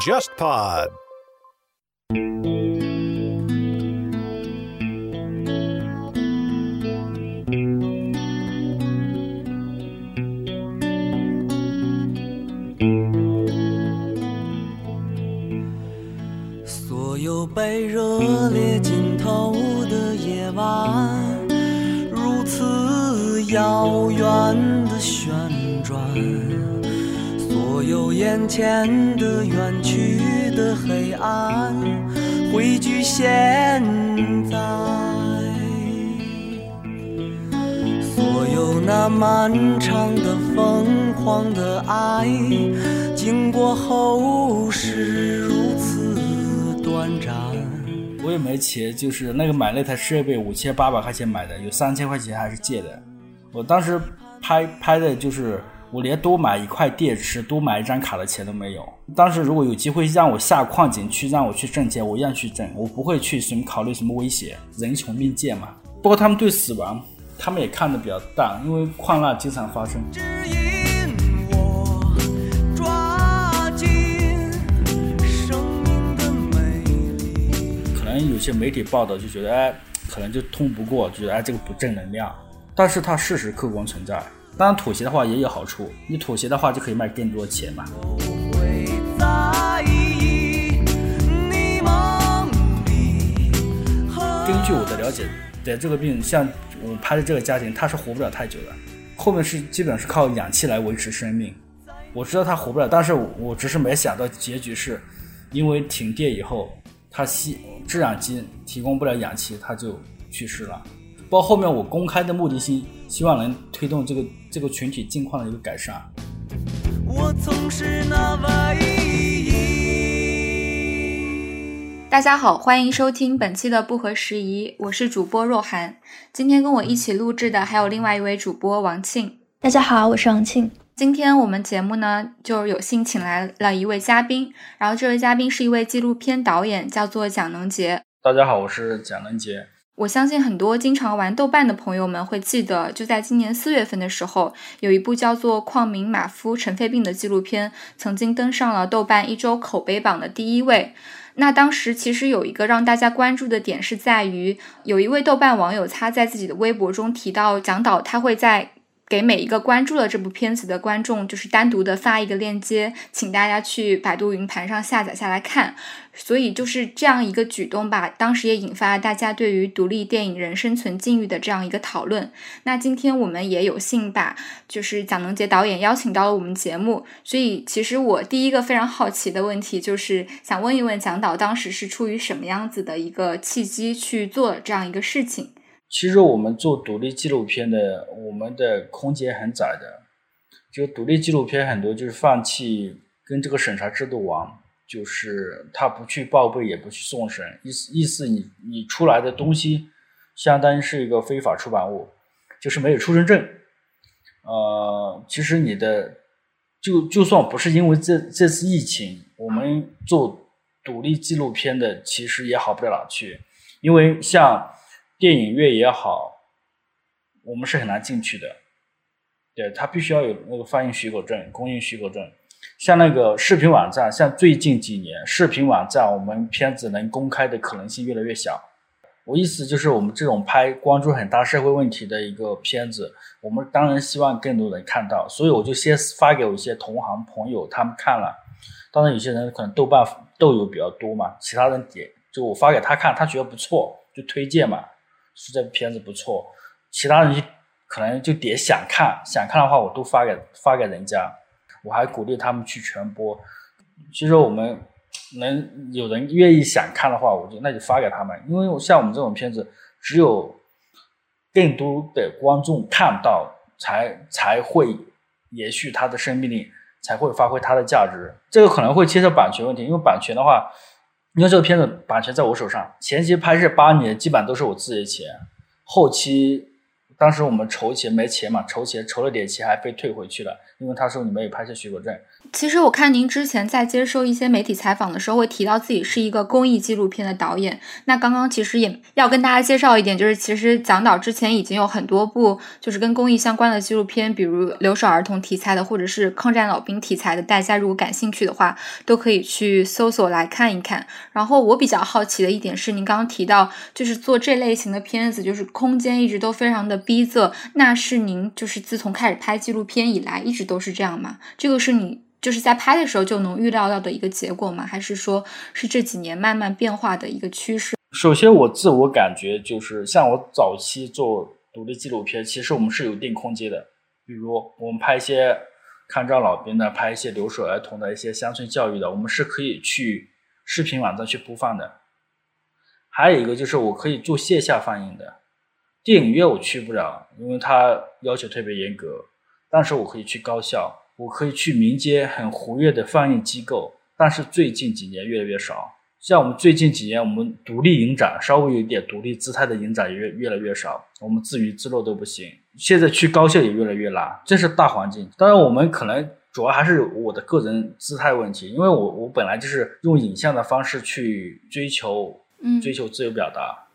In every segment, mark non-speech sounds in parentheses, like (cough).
JustPod。所有被热烈浸透的夜晚，如此遥远的旋转，所有眼前的远去的黑暗，汇聚现在。所有那漫长的疯狂的爱，经过后是如此短暂。我也没钱，就是那个买那台设备五千八百块钱买的，有三千块钱还是借的。我当时拍拍的就是我连多买一块电池、多买一张卡的钱都没有。当时如果有机会让我下矿井去，让我去挣钱，我一样去挣，我不会去什么考虑什么威胁，人穷命贱嘛。不过他们对死亡，他们也看得比较淡，因为矿难经常发生。可能有些媒体报道就觉得，哎，可能就通不过，觉得哎这个不正能量。但是它事实客观存在。当然妥协的话也有好处，你妥协的话就可以卖更多的钱嘛。根据我的了解，得这个病，像我拍的这个家庭，他是活不了太久的，后面是基本是靠氧气来维持生命。我知道他活不了，但是我只是没想到结局是，因为停电以后，他吸制氧机提供不了氧气，他就去世了。包括后面我公开的目的性，希望能推动这个这个群体境况的一个改善。我总是那唯一。大家好，欢迎收听本期的不合时宜，我是主播若涵。今天跟我一起录制的还有另外一位主播王庆。大家好，我是王庆。今天我们节目呢，就有幸请来了一位嘉宾，然后这位嘉宾是一位纪录片导演，叫做蒋能杰。大家好，我是蒋能杰。我相信很多经常玩豆瓣的朋友们会记得，就在今年四月份的时候，有一部叫做《矿民马夫尘肺病》的纪录片，曾经登上了豆瓣一周口碑榜的第一位。那当时其实有一个让大家关注的点是在于，有一位豆瓣网友他在自己的微博中提到，蒋导他会在给每一个关注了这部片子的观众，就是单独的发一个链接，请大家去百度云盘上下载下来看。所以就是这样一个举动吧，当时也引发了大家对于独立电影人生存境遇的这样一个讨论。那今天我们也有幸把就是蒋能杰导演邀请到了我们节目，所以其实我第一个非常好奇的问题就是想问一问蒋导，当时是出于什么样子的一个契机去做这样一个事情？其实我们做独立纪录片的，我们的空间很窄的，就独立纪录片很多就是放弃跟这个审查制度玩。就是他不去报备，也不去送审，意思意思你你出来的东西，相当于是一个非法出版物，就是没有出生证。呃，其实你的就就算不是因为这这次疫情，我们做独立纪录片的，其实也好不了哪去，因为像电影院也好，我们是很难进去的。对他必须要有那个放映许可证、公映许可证。像那个视频网站，像最近几年，视频网站我们片子能公开的可能性越来越小。我意思就是，我们这种拍关注很大社会问题的一个片子，我们当然希望更多人看到，所以我就先发给我一些同行朋友，他们看了。当然，有些人可能豆瓣豆友比较多嘛，其他人点就我发给他看，他觉得不错，就推荐嘛，是这片子不错。其他人就可能就点想看，想看的话，我都发给发给人家。我还鼓励他们去传播。其实我们能有人愿意想看的话，我就那就发给他们。因为像我们这种片子，只有更多的观众看到，才才会延续它的生命力，才会发挥它的价值。这个可能会牵涉版权问题，因为版权的话，因为这个片子版权在我手上，前期拍摄八年，基本都是我自己的钱，后期当时我们筹钱没钱嘛，筹钱筹了点钱还被退回去了，因为他说你没有拍摄许可证。其实我看您之前在接受一些媒体采访的时候，会提到自己是一个公益纪录片的导演。那刚刚其实也要跟大家介绍一点，就是其实蒋导之前已经有很多部就是跟公益相关的纪录片，比如留守儿童题材的，或者是抗战老兵题材的。大家如果感兴趣的话，都可以去搜索来看一看。然后我比较好奇的一点是，您刚刚提到就是做这类型的片子，就是空间一直都非常的逼仄。那是您就是自从开始拍纪录片以来，一直都是这样吗？这个是你。就是在拍的时候就能预料到的一个结果吗？还是说是这几年慢慢变化的一个趋势？首先，我自我感觉就是，像我早期做独立纪录片，其实我们是有定空间的。比如我们拍一些抗战老兵的，拍一些留守儿童的一些乡村教育的，我们是可以去视频网站去播放的。还有一个就是我可以做线下放映的，电影院我去不了，因为它要求特别严格，但是我可以去高校。我可以去民间很活跃的放映机构，但是最近几年越来越少。像我们最近几年，我们独立影展稍微有一点独立姿态的影展也越越来越少，我们自娱自乐都不行。现在去高校也越来越难，这是大环境。当然，我们可能主要还是我的个人姿态问题，因为我我本来就是用影像的方式去追求，嗯，追求自由表达，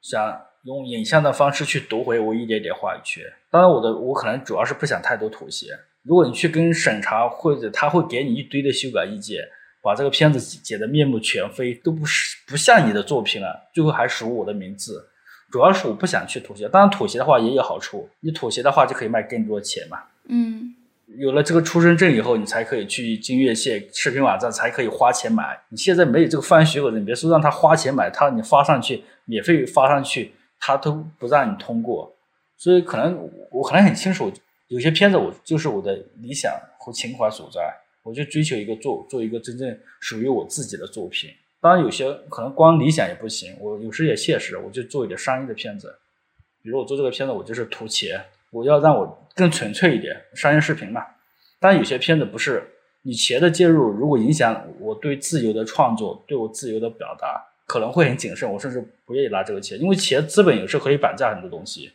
想用影像的方式去夺回我一点点话语权。当然，我的我可能主要是不想太多妥协。如果你去跟审查或者他会给你一堆的修改意见，把这个片子剪得面目全非，都不是不像你的作品了，最后还署我的名字。主要是我不想去妥协，当然妥协的话也有好处，你妥协的话就可以卖更多钱嘛。嗯，有了这个出生证以后，你才可以去金月线视频网站才可以花钱买。你现在没有这个放映许可证，别说让他花钱买，他你发上去免费发上去，他都不让你通过。所以可能我可能很清楚。有些片子我就是我的理想和情怀所在，我就追求一个做做一个真正属于我自己的作品。当然有些可能光理想也不行，我有时也现实，我就做一点商业的片子。比如我做这个片子，我就是图钱，我要让我更纯粹一点，商业视频嘛。当然有些片子不是你钱的介入，如果影响我对自由的创作，对我自由的表达，可能会很谨慎，我甚至不愿意拿这个钱，因为钱资本有时候可以绑架很多东西，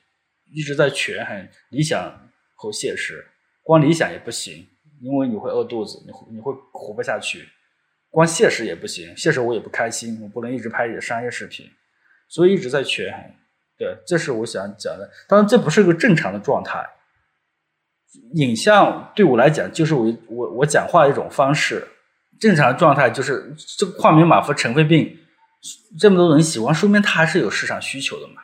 一直在权衡理想。和现实，光理想也不行，因为你会饿肚子，你你会活不下去。光现实也不行，现实我也不开心，我不能一直拍商业视频，所以一直在权衡。对，这是我想讲的。当然，这不是个正常的状态。影像对我来讲，就是我我我讲话一种方式。正常的状态就是这个矿民马夫尘肺病，这么多人喜欢，说明它还是有市场需求的嘛。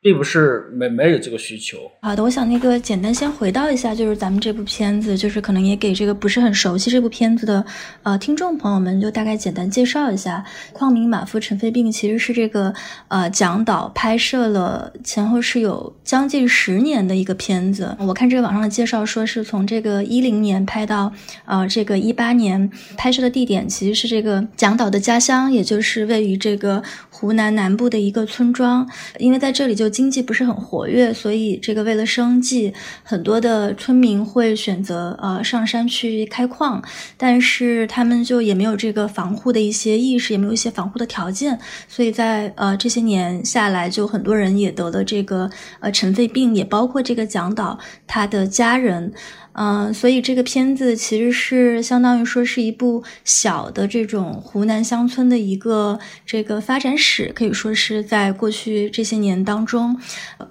并不是没没有这个需求。好的，我想那个简单先回到一下，就是咱们这部片子，就是可能也给这个不是很熟悉这部片子的呃听众朋友们，就大概简单介绍一下。矿民马夫尘肺病其实是这个呃蒋导拍摄了前后是有将近十年的一个片子。我看这个网上的介绍说是从这个一零年拍到呃这个一八年，拍摄的地点其实是这个蒋导的家乡，也就是位于这个湖南南部的一个村庄，因为在这里就。经济不是很活跃，所以这个为了生计，很多的村民会选择呃上山去开矿，但是他们就也没有这个防护的一些意识，也没有一些防护的条件，所以在呃这些年下来，就很多人也得了这个呃尘肺病，也包括这个蒋导他的家人。嗯，所以这个片子其实是相当于说是一部小的这种湖南乡村的一个这个发展史，可以说是在过去这些年当中，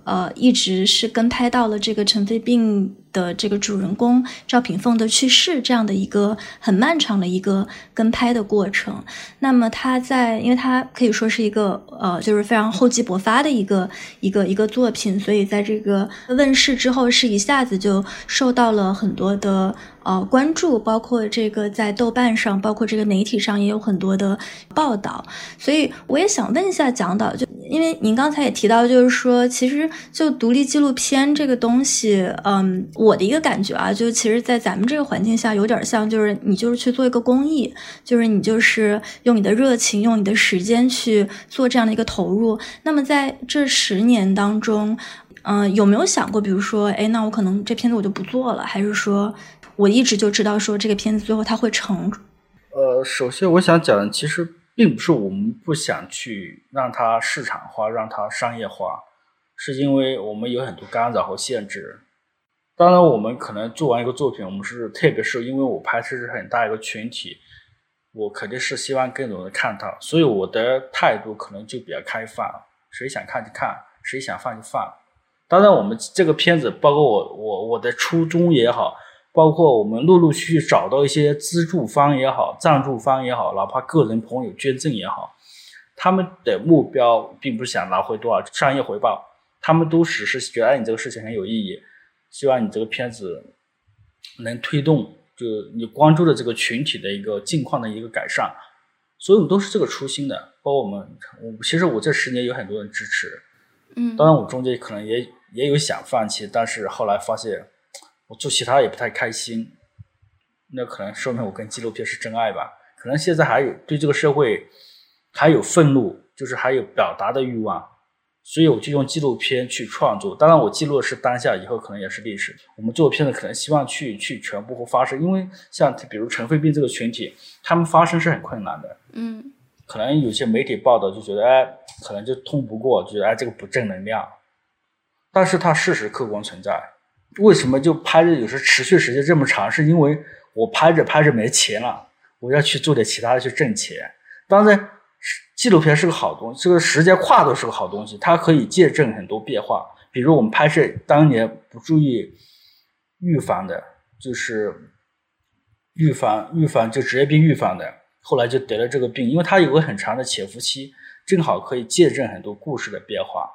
呃，一直是跟拍到了这个尘肺病。的这个主人公赵品凤的去世，这样的一个很漫长的一个跟拍的过程。那么他在，因为他可以说是一个呃，就是非常厚积薄发的一个一个一个作品，所以在这个问世之后，是一下子就受到了很多的。呃，关注包括这个在豆瓣上，包括这个媒体上也有很多的报道，所以我也想问一下蒋导，就因为您刚才也提到，就是说其实就独立纪录片这个东西，嗯，我的一个感觉啊，就其实，在咱们这个环境下，有点像就是你就是去做一个公益，就是你就是用你的热情，用你的时间去做这样的一个投入。那么在这十年当中，嗯，有没有想过，比如说，哎，那我可能这片子我就不做了，还是说？我一直就知道，说这个片子最后它会成。呃，首先我想讲，其实并不是我们不想去让它市场化、让它商业化，是因为我们有很多干扰和限制。当然，我们可能做完一个作品，我们是特别是因为我拍摄是很大一个群体，我肯定是希望更多人看到，所以我的态度可能就比较开放，谁想看就看，谁想放就放。当然，我们这个片子，包括我我我的初衷也好，包括我们陆陆续续找到一些资助方也好、赞助方也好，哪怕个人朋友捐赠也好，他们的目标并不是想拿回多少商业回报，他们都只是觉得你这个事情很有意义。希望你这个片子能推动，就你关注的这个群体的一个境况的一个改善，所以我们都是这个初心的。包括我们，我其实我这十年有很多人支持，嗯，当然我中间可能也也有想放弃，但是后来发现我做其他也不太开心，那可能说明我跟纪录片是真爱吧。可能现在还有对这个社会还有愤怒，就是还有表达的欲望。所以我就用纪录片去创作，当然我记录的是当下，以后可能也是历史。我们做片子可能希望去去传播和发生，因为像比如尘肺病这个群体，他们发声是很困难的。嗯，可能有些媒体报道就觉得，哎，可能就通不过，觉得哎这个不正能量。但是它事实客观存在。为什么就拍着有时候持续时间这么长？是因为我拍着拍着没钱了，我要去做点其他的去挣钱。当然。纪录片是个好东西，这个时间跨度是个好东西，它可以见证很多变化。比如我们拍摄当年不注意预防的，就是预防预防就职业病预防的，后来就得了这个病，因为它有个很长的潜伏期，正好可以见证很多故事的变化。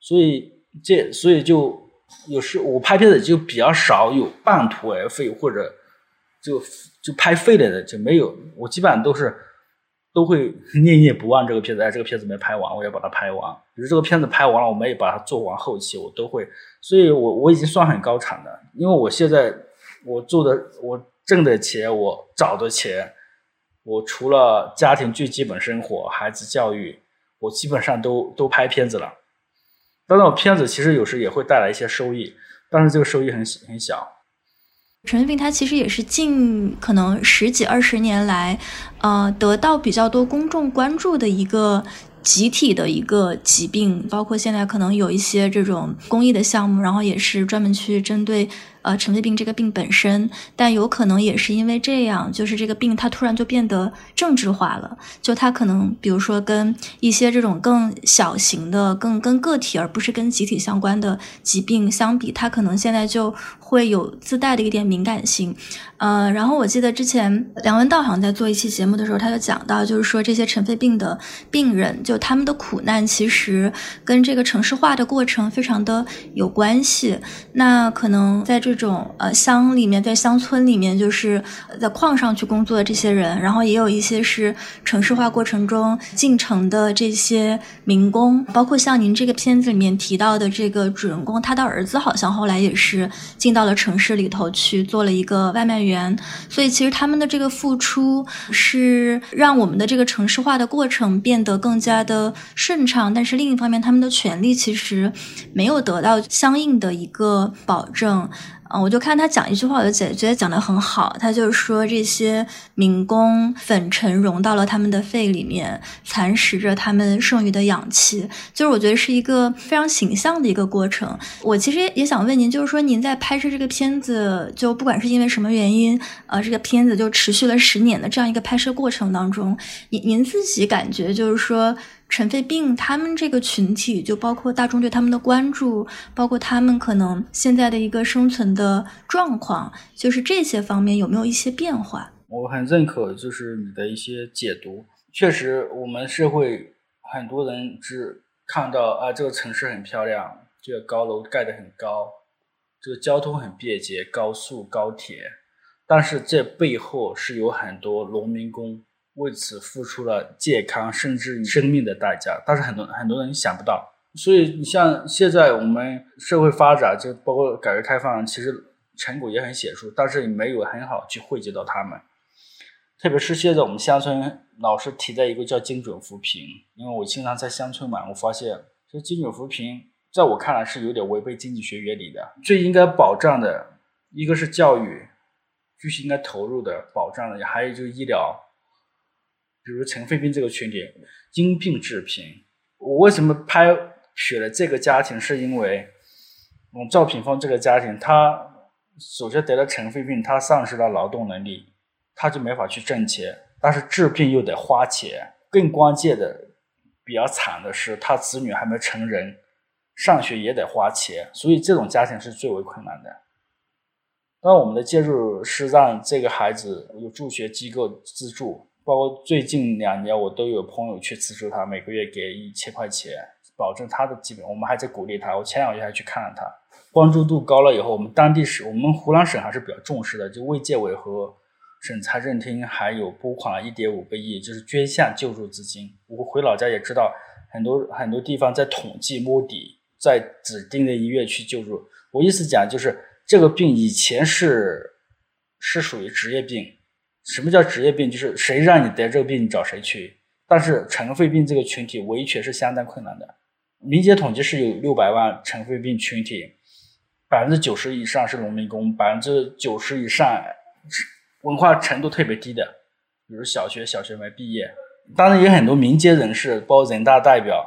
所以这所以就有时我拍片子就比较少有半途而废或者就就拍废了的就没有，我基本上都是。都会 (laughs) 念念不忘这个片子，哎，这个片子没拍完，我要把它拍完。比如这个片子拍完了，我没有把它做完后期，我都会。所以，我我已经算很高产的，因为我现在我做的，我挣的钱，我找的钱，我除了家庭最基本生活、孩子教育，我基本上都都拍片子了。得到，片子其实有时也会带来一些收益，但是这个收益很很小。陈肺病它其实也是近可能十几二十年来，呃，得到比较多公众关注的一个集体的一个疾病，包括现在可能有一些这种公益的项目，然后也是专门去针对。呃，尘肺病这个病本身，但有可能也是因为这样，就是这个病它突然就变得政治化了。就它可能，比如说跟一些这种更小型的、更跟个体而不是跟集体相关的疾病相比，它可能现在就会有自带的一点敏感性。呃，然后我记得之前梁文道好像在做一期节目的时候，他就讲到，就是说这些尘肺病的病人，就他们的苦难其实跟这个城市化的过程非常的有关系。那可能在这。种呃乡里面，在乡村里面，就是在矿上去工作的这些人，然后也有一些是城市化过程中进城的这些民工，包括像您这个片子里面提到的这个主人公，他的儿子好像后来也是进到了城市里头去做了一个外卖员，所以其实他们的这个付出是让我们的这个城市化的过程变得更加的顺畅，但是另一方面，他们的权利其实没有得到相应的一个保证。嗯，我就看他讲一句话，我就觉觉得讲的很好。他就是说，这些民工粉尘融到了他们的肺里面，蚕食着他们剩余的氧气。就是我觉得是一个非常形象的一个过程。我其实也想问您，就是说您在拍摄这个片子，就不管是因为什么原因，呃，这个片子就持续了十年的这样一个拍摄过程当中，您您自己感觉就是说。尘肺病，他们这个群体就包括大众对他们的关注，包括他们可能现在的一个生存的状况，就是这些方面有没有一些变化？我很认可，就是你的一些解读。确实，我们社会很多人只看到啊，这个城市很漂亮，这个高楼盖得很高，这个交通很便捷，高速高铁，但是这背后是有很多农民工。为此付出了健康甚至生命的代价，但是很多很多人想不到。所以你像现在我们社会发展，就包括改革开放，其实成果也很显著，但是你没有很好去惠及到他们。特别是现在我们乡村老是提在一个叫精准扶贫，因为我经常在乡村嘛，我发现这精准扶贫在我看来是有点违背经济学原理的。最应该保障的一个是教育，必须应该投入的保障的，还有就是医疗。比如尘肺病这个群体，因病致贫。我为什么拍选了这个家庭，是因为嗯赵品峰这个家庭，他首先得了尘肺病，他丧失了劳动能力，他就没法去挣钱，但是治病又得花钱。更关键的，比较惨的是，他子女还没成人，上学也得花钱，所以这种家庭是最为困难的。那我们的介入是让这个孩子有助学机构资助，包括最近两年我都有朋友去资助他，每个月给一千块钱，保证他的基本。我们还在鼓励他，我前两个月还去看了他，关注度高了以后，我们当地省，我们湖南省还是比较重视的，就卫健委和。省财政厅还有拨款了一点五个亿，就是捐项救助资金。我回老家也知道，很多很多地方在统计摸底，在指定的医院去救助。我意思讲就是，这个病以前是是属于职业病。什么叫职业病？就是谁让你得这个病，你找谁去。但是尘肺病这个群体维权是相当困难的。民间统计是有六百万尘肺病群体，百分之九十以上是农民工，百分之九十以上是。文化程度特别低的，比如小学小学没毕业，当然也有很多民间人士，包括人大代表，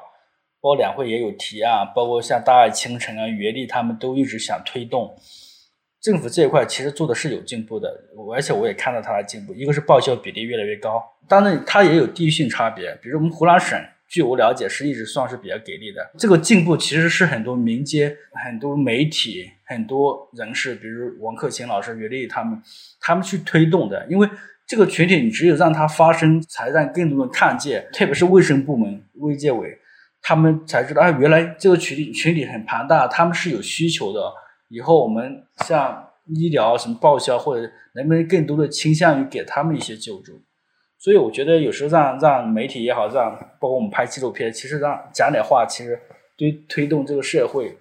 包括两会也有提案，包括像大爱清城啊、袁立他们都一直想推动。政府这一块其实做的是有进步的，而且我也看到它的进步。一个是报销比例越来越高，当然它也有地域性差别，比如我们湖南省。据我了解，是一直算是比较给力的。这个进步其实是很多民间、很多媒体、很多人士，比如王克勤老师、袁立他们，他们去推动的。因为这个群体，你只有让它发生，才让更多人看见。特别是卫生部门、卫健委，他们才知道啊，原来这个群体群体很庞大，他们是有需求的。以后我们像医疗什么报销，或者能不能更多的倾向于给他们一些救助。所以我觉得有时候让让媒体也好，让包括我们拍纪录片，其实让讲点话，其实对推动这个社会，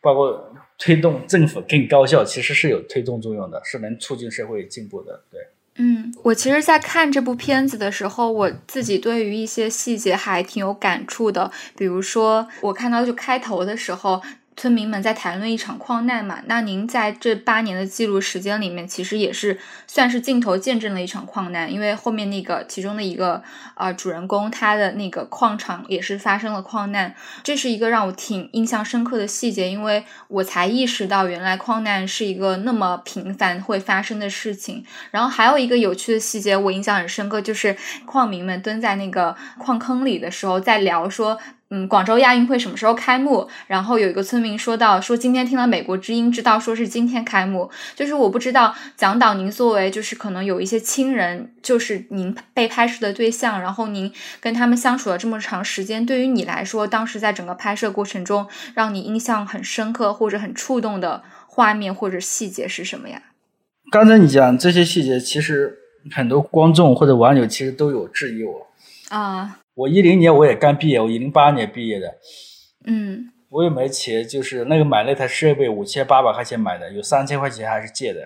包括推动政府更高效，其实是有推动作用的，是能促进社会进步的。对，嗯，我其实，在看这部片子的时候，我自己对于一些细节还挺有感触的，比如说我看到就开头的时候。村民们在谈论一场矿难嘛？那您在这八年的记录时间里面，其实也是算是镜头见证了一场矿难，因为后面那个其中的一个啊主人公，他的那个矿场也是发生了矿难，这是一个让我挺印象深刻的细节，因为我才意识到原来矿难是一个那么频繁会发生的事情。然后还有一个有趣的细节，我印象很深刻，就是矿民们蹲在那个矿坑里的时候，在聊说。嗯，广州亚运会什么时候开幕？然后有一个村民说到，说今天听了美国之音，知道说是今天开幕。就是我不知道蒋导，您作为就是可能有一些亲人，就是您被拍摄的对象，然后您跟他们相处了这么长时间，对于你来说，当时在整个拍摄过程中，让你印象很深刻或者很触动的画面或者细节是什么呀？刚才你讲这些细节，其实很多观众或者网友其实都有质疑我啊。我一零年我也刚毕业，我一零八年毕业的，嗯，我也没钱，就是那个买那台设备五千八百块钱买的，有三千块钱还是借的。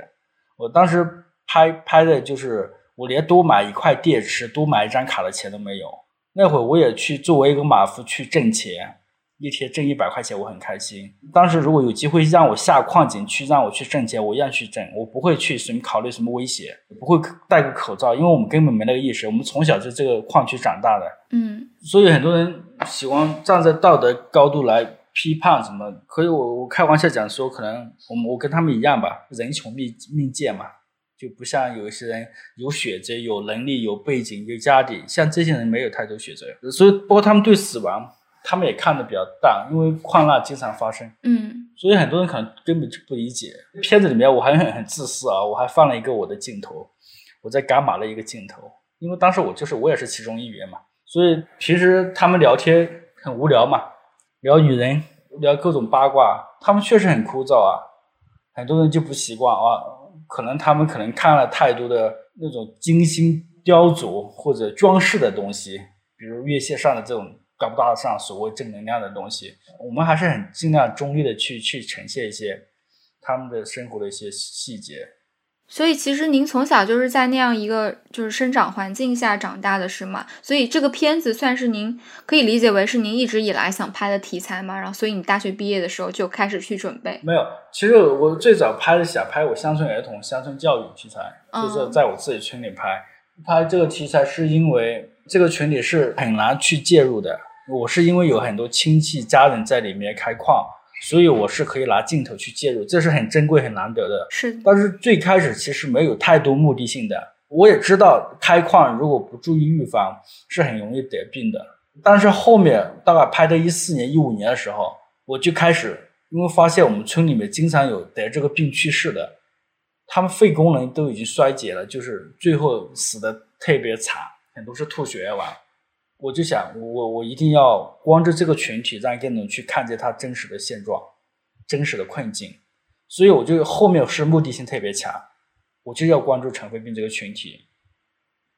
我当时拍拍的就是我连多买一块电池、多买一张卡的钱都没有。那会我也去作为一个马夫去挣钱。一天挣一百块钱，我很开心。当时如果有机会让我下矿井去，让我去挣钱，我一样去挣。我不会去什么考虑什么威胁，不会戴个口罩，因为我们根本没那个意识。我们从小就这个矿区长大的，嗯。所以很多人喜欢站在道德高度来批判什么。可以，我我开玩笑讲说，可能我们我跟他们一样吧，人穷命命贱嘛，就不像有一些人有选择、有能力、有背景、有家底，像这些人没有太多选择。所以，包括他们对死亡。他们也看的比较淡，因为矿难经常发生，嗯，所以很多人可能根本就不理解。片子里面我还很很自私啊，我还放了一个我的镜头，我在赶马的一个镜头，因为当时我就是我也是其中一员嘛，所以平时他们聊天很无聊嘛，聊女人，聊各种八卦，他们确实很枯燥啊，很多人就不习惯啊，可能他们可能看了太多的那种精心雕琢或者装饰的东西，比如月线上的这种。高不大上所谓正能量的东西，我们还是很尽量中立的去去呈现一些他们的生活的一些细节。所以其实您从小就是在那样一个就是生长环境下长大的是吗？所以这个片子算是您可以理解为是您一直以来想拍的题材吗？然后所以你大学毕业的时候就开始去准备？没有，其实我最早拍的想拍我乡村儿童、乡村教育题材，就是在我自己村里拍。拍这个题材是因为这个群体是很难去介入的。我是因为有很多亲戚家人在里面开矿，所以我是可以拿镜头去介入，这是很珍贵、很难得的。是，但是最开始其实没有太多目的性的。我也知道开矿如果不注意预防是很容易得病的。但是后面大概拍到一四年、一五年的时候，我就开始因为发现我们村里面经常有得这个病去世的，他们肺功能都已经衰竭了，就是最后死的特别惨，很多是吐血液完。我就想，我我一定要关注这个群体，让更多人去看见他真实的现状、真实的困境。所以我就后面是目的性特别强，我就要关注尘肺病这个群体，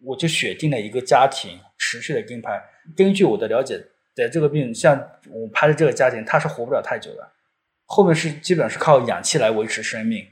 我就选定了一个家庭，持续的跟拍。根据我的了解，得这个病，像我拍的这个家庭，他是活不了太久的，后面是基本上是靠氧气来维持生命。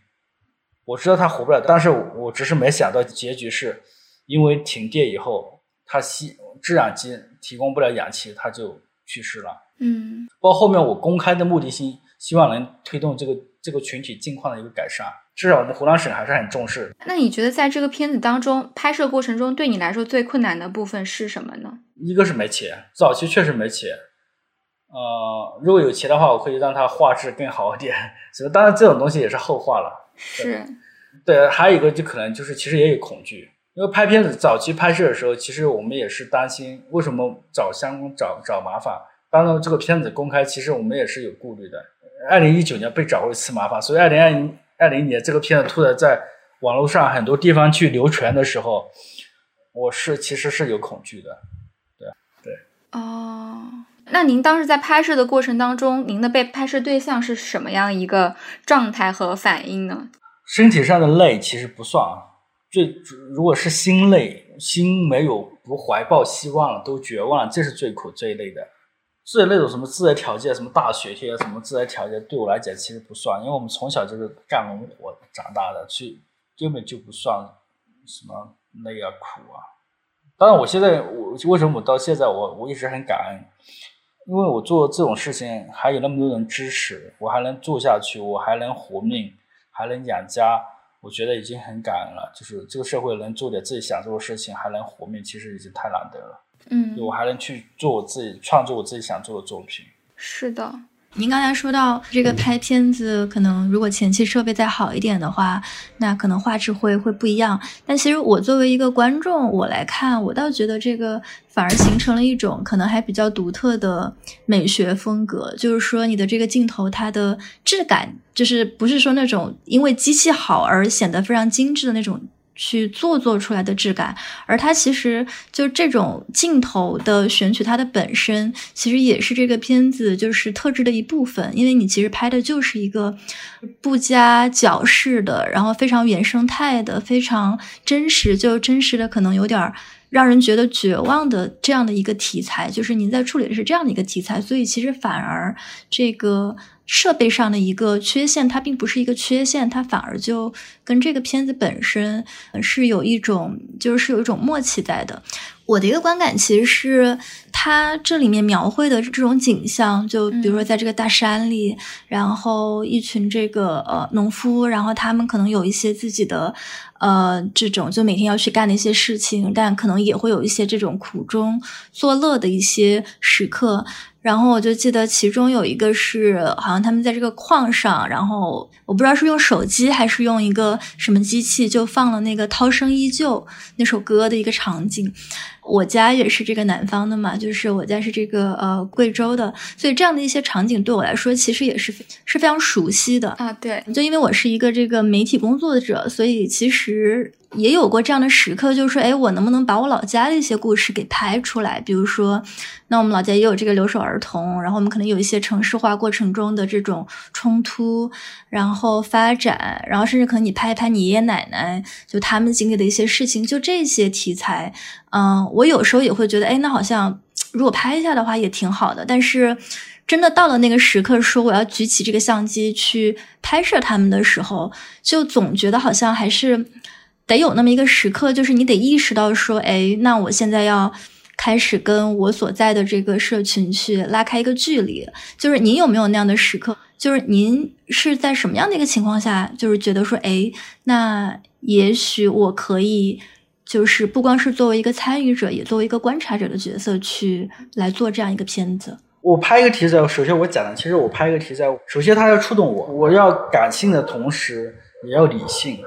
我知道他活不了，但是我只是没想到结局是因为停电以后，他吸。制氧机提供不了氧气，他就去世了。嗯，包括后面我公开的目的性，希望能推动这个这个群体境况的一个改善。至少我们湖南省还是很重视。那你觉得在这个片子当中拍摄过程中，对你来说最困难的部分是什么呢？一个是没钱，早期确实没钱。呃，如果有钱的话，我可以让它画质更好一点。(laughs) 所以当然这种东西也是后话了。是。对，还有一个就可能就是其实也有恐惧。因为拍片子早期拍摄的时候，其实我们也是担心为什么找相公找找麻烦。当然，这个片子公开，其实我们也是有顾虑的。二零一九年被找过一次麻烦，所以二零二零二零年这个片子突然在网络上很多地方去流传的时候，我是其实是有恐惧的。对对。哦，那您当时在拍摄的过程当中，您的被拍摄对象是什么样一个状态和反应呢？身体上的累其实不算啊。最如果是心累，心没有不怀抱希望了，都绝望了，这是最苦最累的。至于那种什么自然条件，什么大雪天，什么自然条件，对我来讲其实不算，因为我们从小就是干农活长大的，所以根本就不算什么累啊苦啊。当然，我现在我为什么我到现在我我一直很感恩，因为我做这种事情还有那么多人支持，我还能做下去，我还能活命，还能养家。我觉得已经很感恩了，就是这个社会能做点自己想做的事情，还能活命，其实已经太难得了。嗯，我还能去做我自己创作我自己想做的作品。是的，您刚才说到这个拍片子，可能如果前期设备再好一点的话，那可能画质会会不一样。但其实我作为一个观众，我来看，我倒觉得这个。反而形成了一种可能还比较独特的美学风格，就是说你的这个镜头它的质感，就是不是说那种因为机器好而显得非常精致的那种去做做出来的质感，而它其实就这种镜头的选取，它的本身其实也是这个片子就是特质的一部分，因为你其实拍的就是一个不加矫饰的，然后非常原生态的，非常真实，就真实的可能有点。让人觉得绝望的这样的一个题材，就是您在处理的是这样的一个题材，所以其实反而这个设备上的一个缺陷，它并不是一个缺陷，它反而就跟这个片子本身是有一种，就是有一种默契在的。我的一个观感其实是，它这里面描绘的这种景象，就比如说在这个大山里，然后一群这个呃农夫，然后他们可能有一些自己的呃这种就每天要去干的一些事情，但可能也会有一些这种苦中作乐的一些时刻。然后我就记得其中有一个是，好像他们在这个矿上，然后我不知道是用手机还是用一个什么机器，就放了那个《涛声依旧》那首歌的一个场景。我家也是这个南方的嘛，就是我家是这个呃贵州的，所以这样的一些场景对我来说其实也是是非常熟悉的啊。对，就因为我是一个这个媒体工作者，所以其实也有过这样的时刻，就是说，哎，我能不能把我老家的一些故事给拍出来？比如说，那我们老家也有这个留守儿童，然后我们可能有一些城市化过程中的这种冲突，然后发展，然后甚至可能你拍一拍你爷爷奶奶，就他们经历的一些事情，就这些题材。嗯，我有时候也会觉得，哎，那好像如果拍一下的话也挺好的。但是，真的到了那个时刻，说我要举起这个相机去拍摄他们的时候，就总觉得好像还是得有那么一个时刻，就是你得意识到说，哎，那我现在要开始跟我所在的这个社群去拉开一个距离。就是您有没有那样的时刻？就是您是在什么样的一个情况下，就是觉得说，哎，那也许我可以。就是不光是作为一个参与者，也作为一个观察者的角色去来做这样一个片子。我拍一个题材，首先我讲的，其实我拍一个题材，首先它要触动我，我要感性的同时也要理性，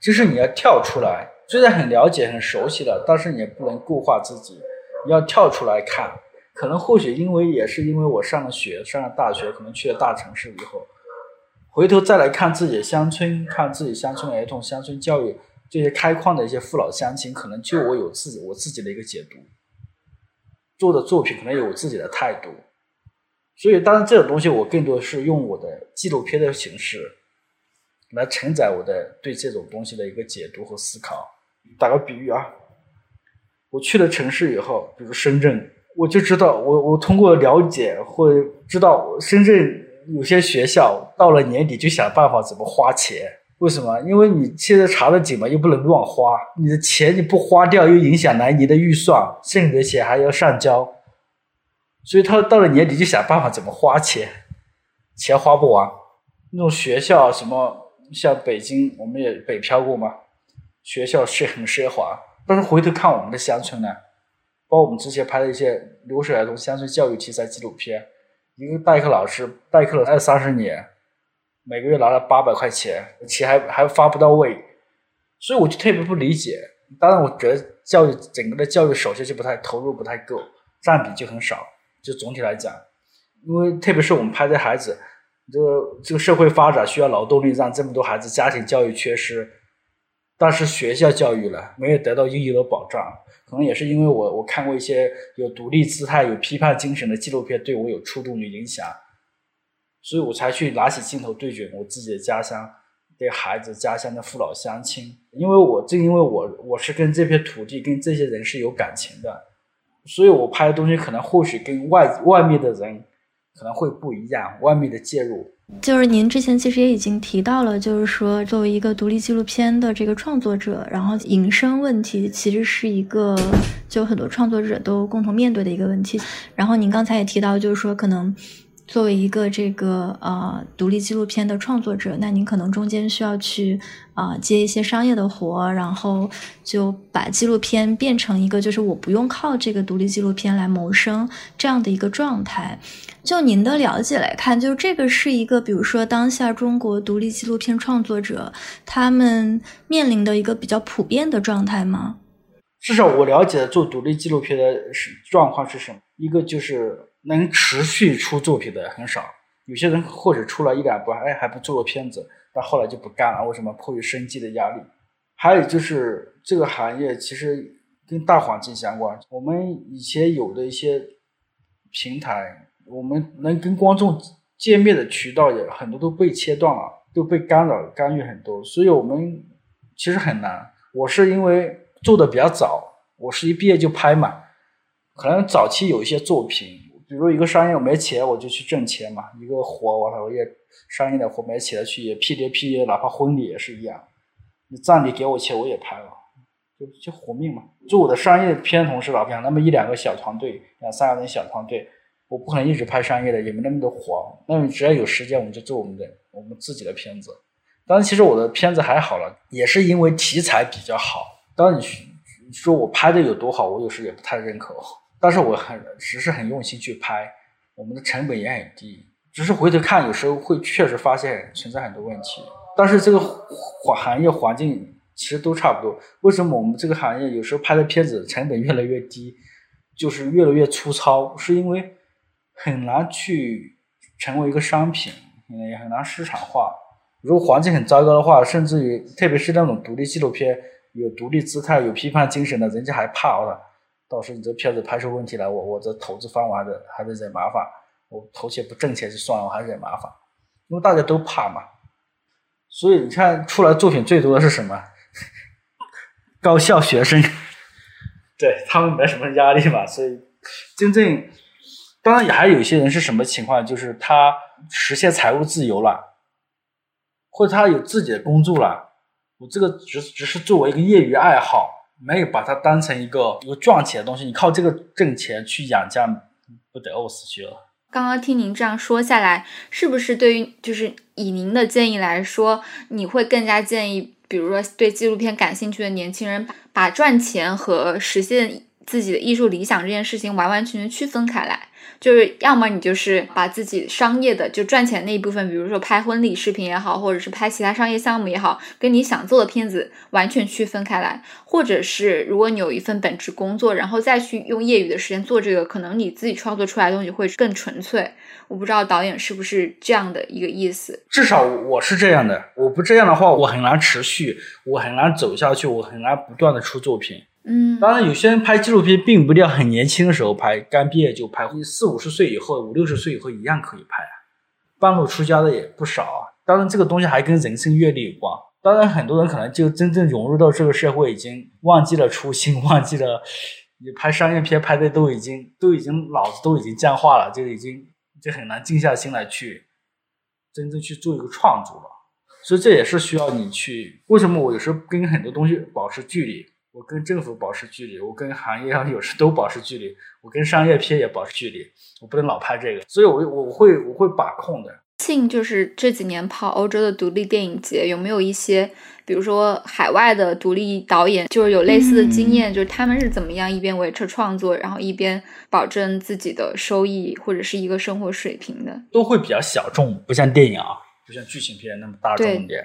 就是你要跳出来，虽然很了解、很熟悉了，但是你也不能固化自己，你要跳出来看。可能或许因为也是因为我上了学、上了大学，可能去了大城市以后，回头再来看自己的乡村，看自己乡村儿童、乡村教育。这些开矿的一些父老乡亲，可能就我有自己我自己的一个解读，做的作品可能有我自己的态度，所以当然这种东西我更多是用我的纪录片的形式来承载我的对这种东西的一个解读和思考。打个比喻啊，我去了城市以后，比如深圳，我就知道我我通过了解或知道深圳有些学校到了年底就想办法怎么花钱。为什么？因为你现在查的紧嘛，又不能乱花，你的钱你不花掉，又影响来年的预算，剩余的钱还要上交，所以他到了年底就想办法怎么花钱，钱花不完。那种学校什么，像北京，我们也北漂过嘛，学校是很奢华，但是回头看我们的乡村呢，包括我们之前拍的一些流水儿童乡村教育题材纪录片，一个代课老师代课了二三十年。每个月拿了八百块钱，钱还还发不到位，所以我就特别不理解。当然，我觉得教育整个的教育首先就不太投入，不太够，占比就很少。就总体来讲，因为特别是我们拍的孩子，这个这个社会发展需要劳动力，让这么多孩子家庭教育缺失，但是学校教育了没有得到应有的保障，可能也是因为我我看过一些有独立姿态、有批判精神的纪录片，对我有触动、有影响。所以我才去拿起镜头对准我自己的家乡的孩子、家乡的父老乡亲，因为我正因为我我是跟这片土地、跟这些人是有感情的，所以我拍的东西可能或许跟外外面的人可能会不一样，外面的介入。就是您之前其实也已经提到了，就是说作为一个独立纪录片的这个创作者，然后隐身问题其实是一个就很多创作者都共同面对的一个问题。然后您刚才也提到，就是说可能。作为一个这个呃独立纪录片的创作者，那您可能中间需要去啊接一些商业的活，然后就把纪录片变成一个就是我不用靠这个独立纪录片来谋生这样的一个状态。就您的了解来看，就这个是一个比如说当下中国独立纪录片创作者他们面临的一个比较普遍的状态吗？至少我了解的做独立纪录片的是状况是什么？一个就是。能持续出作品的很少，有些人或者出了一两部，哎，还不做个片子，但后来就不干了。为什么？迫于生计的压力。还有就是这个行业其实跟大环境相关。我们以前有的一些平台，我们能跟观众见面的渠道也很多都被切断了，都被干扰干预很多，所以我们其实很难。我是因为做的比较早，我是一毕业就拍嘛，可能早期有一些作品。比如一个商业我没钱，我就去挣钱嘛。一个活我我也商业的活没起来去也屁颠屁颠，哪怕婚礼也是一样。你葬礼给我钱我也拍了，就就活命嘛。做我的商业片同时，老想那么一两个小团队，两三个人小团队，我不可能一直拍商业的，也没那么多活。那你只要有时间，我们就做我们的我们自己的片子。当然，其实我的片子还好了，也是因为题材比较好。当然，你说我拍的有多好，我有时也不太认可。但是我很只是很用心去拍，我们的成本也很低，只是回头看有时候会确实发现存在很多问题。但是这个环行业环境其实都差不多。为什么我们这个行业有时候拍的片子成本越来越低，就是越来越粗糙？是因为很难去成为一个商品，也很难市场化。如果环境很糟糕的话，甚至于特别是那种独立纪录片，有独立姿态、有批判精神的，人家还怕了。到时候你这片子拍出问题来，我我这投资方我还得还得惹麻烦，我投钱不挣钱就算了，我还惹麻烦，因为大家都怕嘛。所以你看出来作品最多的是什么？(laughs) 高校学生，对他们没什么压力嘛。所以真正，当然也还有一些人是什么情况，就是他实现财务自由了，或者他有自己的工作了，我这个只只是作为一个业余爱好。没有把它当成一个一个赚钱的东西，你靠这个挣钱去养家，不得饿死去了。刚刚听您这样说下来，是不是对于就是以您的建议来说，你会更加建议比如说对纪录片感兴趣的年轻人，把赚钱和实现自己的艺术理想这件事情完完全全区分开来。就是要么你就是把自己商业的就赚钱那一部分，比如说拍婚礼视频也好，或者是拍其他商业项目也好，跟你想做的片子完全区分开来；或者是如果你有一份本职工作，然后再去用业余的时间做这个，可能你自己创作出来的东西会更纯粹。我不知道导演是不是这样的一个意思。至少我是这样的，我不这样的话，我很难持续，我很难走下去，我很难不断的出作品。嗯，当然，有些人拍纪录片并不一定要很年轻的时候拍，刚毕业就拍，四五十岁以后、五六十岁以后一样可以拍啊。半路出家的也不少啊。当然，这个东西还跟人生阅历有关。当然，很多人可能就真正融入到这个社会，已经忘记了初心，忘记了你拍商业片拍的都已经都已经脑子都已经僵化了，就已经就很难静下心来去真正去做一个创作了。所以这也是需要你去。为什么我有时候跟很多东西保持距离？我跟政府保持距离，我跟行业上有时都保持距离，我跟商业片也保持距离，我不能老拍这个，所以我我会我会把控的。庆就是这几年跑欧洲的独立电影节，有没有一些，比如说海外的独立导演，就是有类似的经验，就是他们是怎么样一边维持创作，然后一边保证自己的收益或者是一个生活水平的？都会比较小众，不像电影啊，不像剧情片那么大众一点。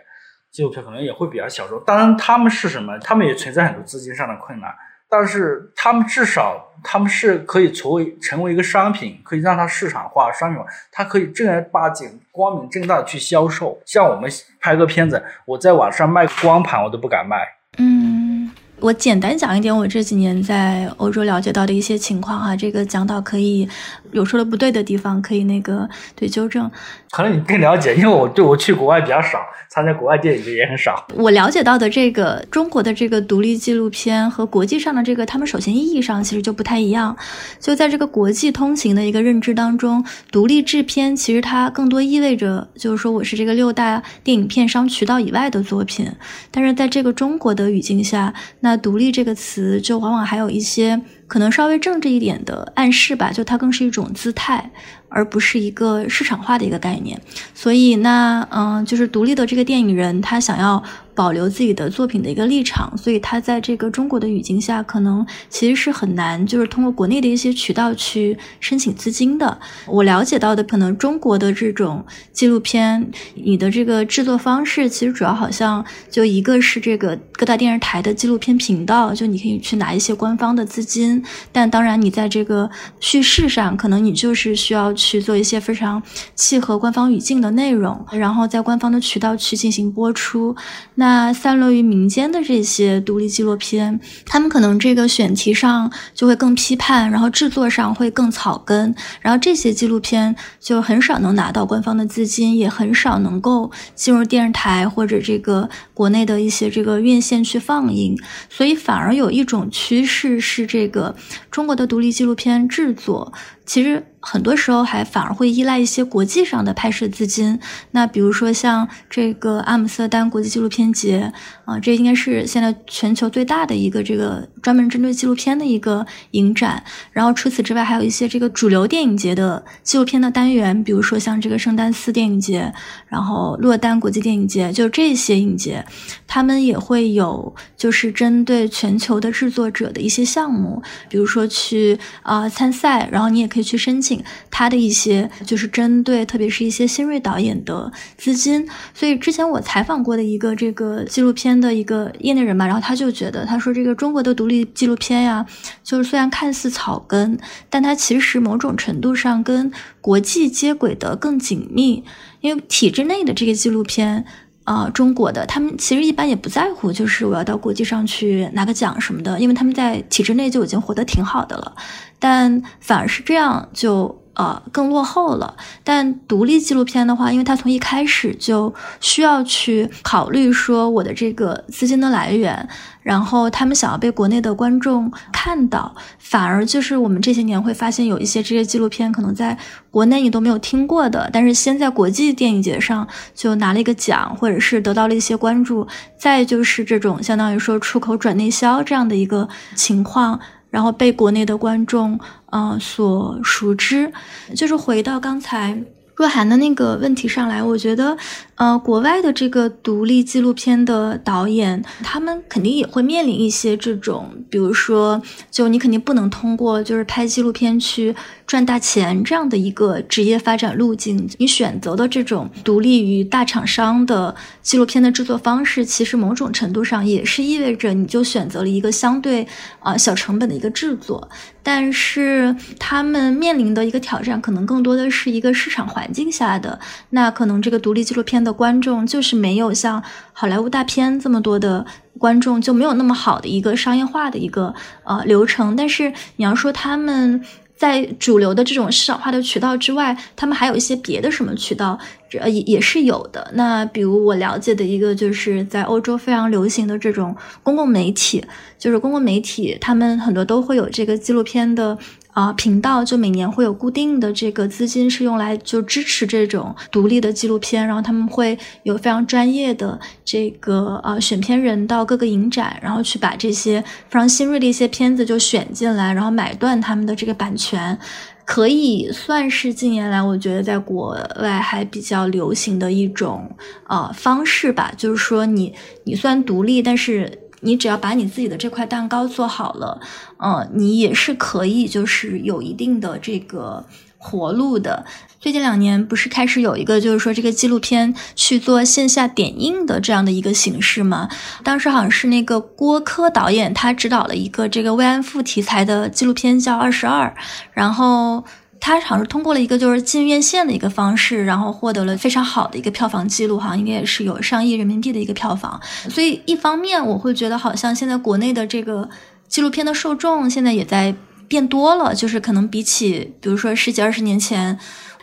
纪录片可能也会比较小众，当然他们是什么？他们也存在很多资金上的困难，但是他们至少他们是可以成为成为一个商品，可以让它市场化、商品化，它可以正儿八经、光明正大的去销售。像我们拍个片子，我在网上卖光盘，我都不敢卖。嗯。我简单讲一点我这几年在欧洲了解到的一些情况哈，这个讲到可以有说的不对的地方，可以那个对纠正。可能你更了解，因为我对我去国外比较少，参加国外电影节也很少。我了解到的这个中国的这个独立纪录片和国际上的这个，他们首先意义上其实就不太一样。就在这个国际通行的一个认知当中，独立制片其实它更多意味着就是说我是这个六大电影片商渠道以外的作品。但是在这个中国的语境下，那独立这个词就往往还有一些可能稍微政治一点的暗示吧，就它更是一种姿态。而不是一个市场化的一个概念，所以那嗯，就是独立的这个电影人，他想要保留自己的作品的一个立场，所以他在这个中国的语境下，可能其实是很难，就是通过国内的一些渠道去申请资金的。我了解到的，可能中国的这种纪录片，你的这个制作方式，其实主要好像就一个是这个各大电视台的纪录片频道，就你可以去拿一些官方的资金，但当然你在这个叙事上，可能你就是需要。去做一些非常契合官方语境的内容，然后在官方的渠道去进行播出。那散落于民间的这些独立纪录片，他们可能这个选题上就会更批判，然后制作上会更草根，然后这些纪录片就很少能拿到官方的资金，也很少能够进入电视台或者这个国内的一些这个院线去放映。所以反而有一种趋势是，这个中国的独立纪录片制作。其实很多时候还反而会依赖一些国际上的拍摄资金。那比如说像这个阿姆斯特丹国际纪录片节啊，这应该是现在全球最大的一个这个专门针对纪录片的一个影展。然后除此之外，还有一些这个主流电影节的纪录片的单元，比如说像这个圣丹斯电影节，然后洛丹国际电影节，就这些影节，他们也会有就是针对全球的制作者的一些项目，比如说去啊参赛，然后你也。可以去申请他的一些，就是针对特别是一些新锐导演的资金。所以之前我采访过的一个这个纪录片的一个业内人吧，然后他就觉得，他说这个中国的独立纪录片呀，就是虽然看似草根，但它其实某种程度上跟国际接轨的更紧密。因为体制内的这个纪录片。啊，中国的他们其实一般也不在乎，就是我要到国际上去拿个奖什么的，因为他们在体制内就已经活得挺好的了，但反而是这样就。呃，更落后了。但独立纪录片的话，因为它从一开始就需要去考虑说我的这个资金的来源，然后他们想要被国内的观众看到，反而就是我们这些年会发现有一些这些纪录片可能在国内你都没有听过的，但是先在国际电影节上就拿了一个奖，或者是得到了一些关注。再就是这种相当于说出口转内销这样的一个情况。然后被国内的观众，嗯，所熟知。就是回到刚才若涵的那个问题上来，我觉得，呃，国外的这个独立纪录片的导演，他们肯定也会面临一些这种，比如说，就你肯定不能通过就是拍纪录片去赚大钱这样的一个职业发展路径。你选择的这种独立于大厂商的纪录片的制作方式，其实某种程度上也是意味着你就选择了一个相对啊小成本的一个制作。但是他们面临的一个挑战，可能更多的是一个市场环境下的。那可能这个独立纪录片的观众就是没有像好莱坞大片这么多的观众，就没有那么好的一个商业化的一个呃流程。但是你要说他们。在主流的这种市场化的渠道之外，他们还有一些别的什么渠道，呃，也也是有的。那比如我了解的一个，就是在欧洲非常流行的这种公共媒体，就是公共媒体，他们很多都会有这个纪录片的。啊，频道就每年会有固定的这个资金，是用来就支持这种独立的纪录片，然后他们会有非常专业的这个呃选片人到各个影展，然后去把这些非常新锐的一些片子就选进来，然后买断他们的这个版权，可以算是近年来我觉得在国外还比较流行的一种呃方式吧，就是说你你算独立，但是。你只要把你自己的这块蛋糕做好了，嗯，你也是可以，就是有一定的这个活路的。最近两年不是开始有一个，就是说这个纪录片去做线下点映的这样的一个形式吗？当时好像是那个郭柯导演他指导了一个这个慰安妇题材的纪录片，叫《二十二》，然后。他好像是通过了一个就是进院线的一个方式，然后获得了非常好的一个票房记录，哈应该也是有上亿人民币的一个票房。所以一方面我会觉得，好像现在国内的这个纪录片的受众现在也在变多了，就是可能比起比如说十几二十年前。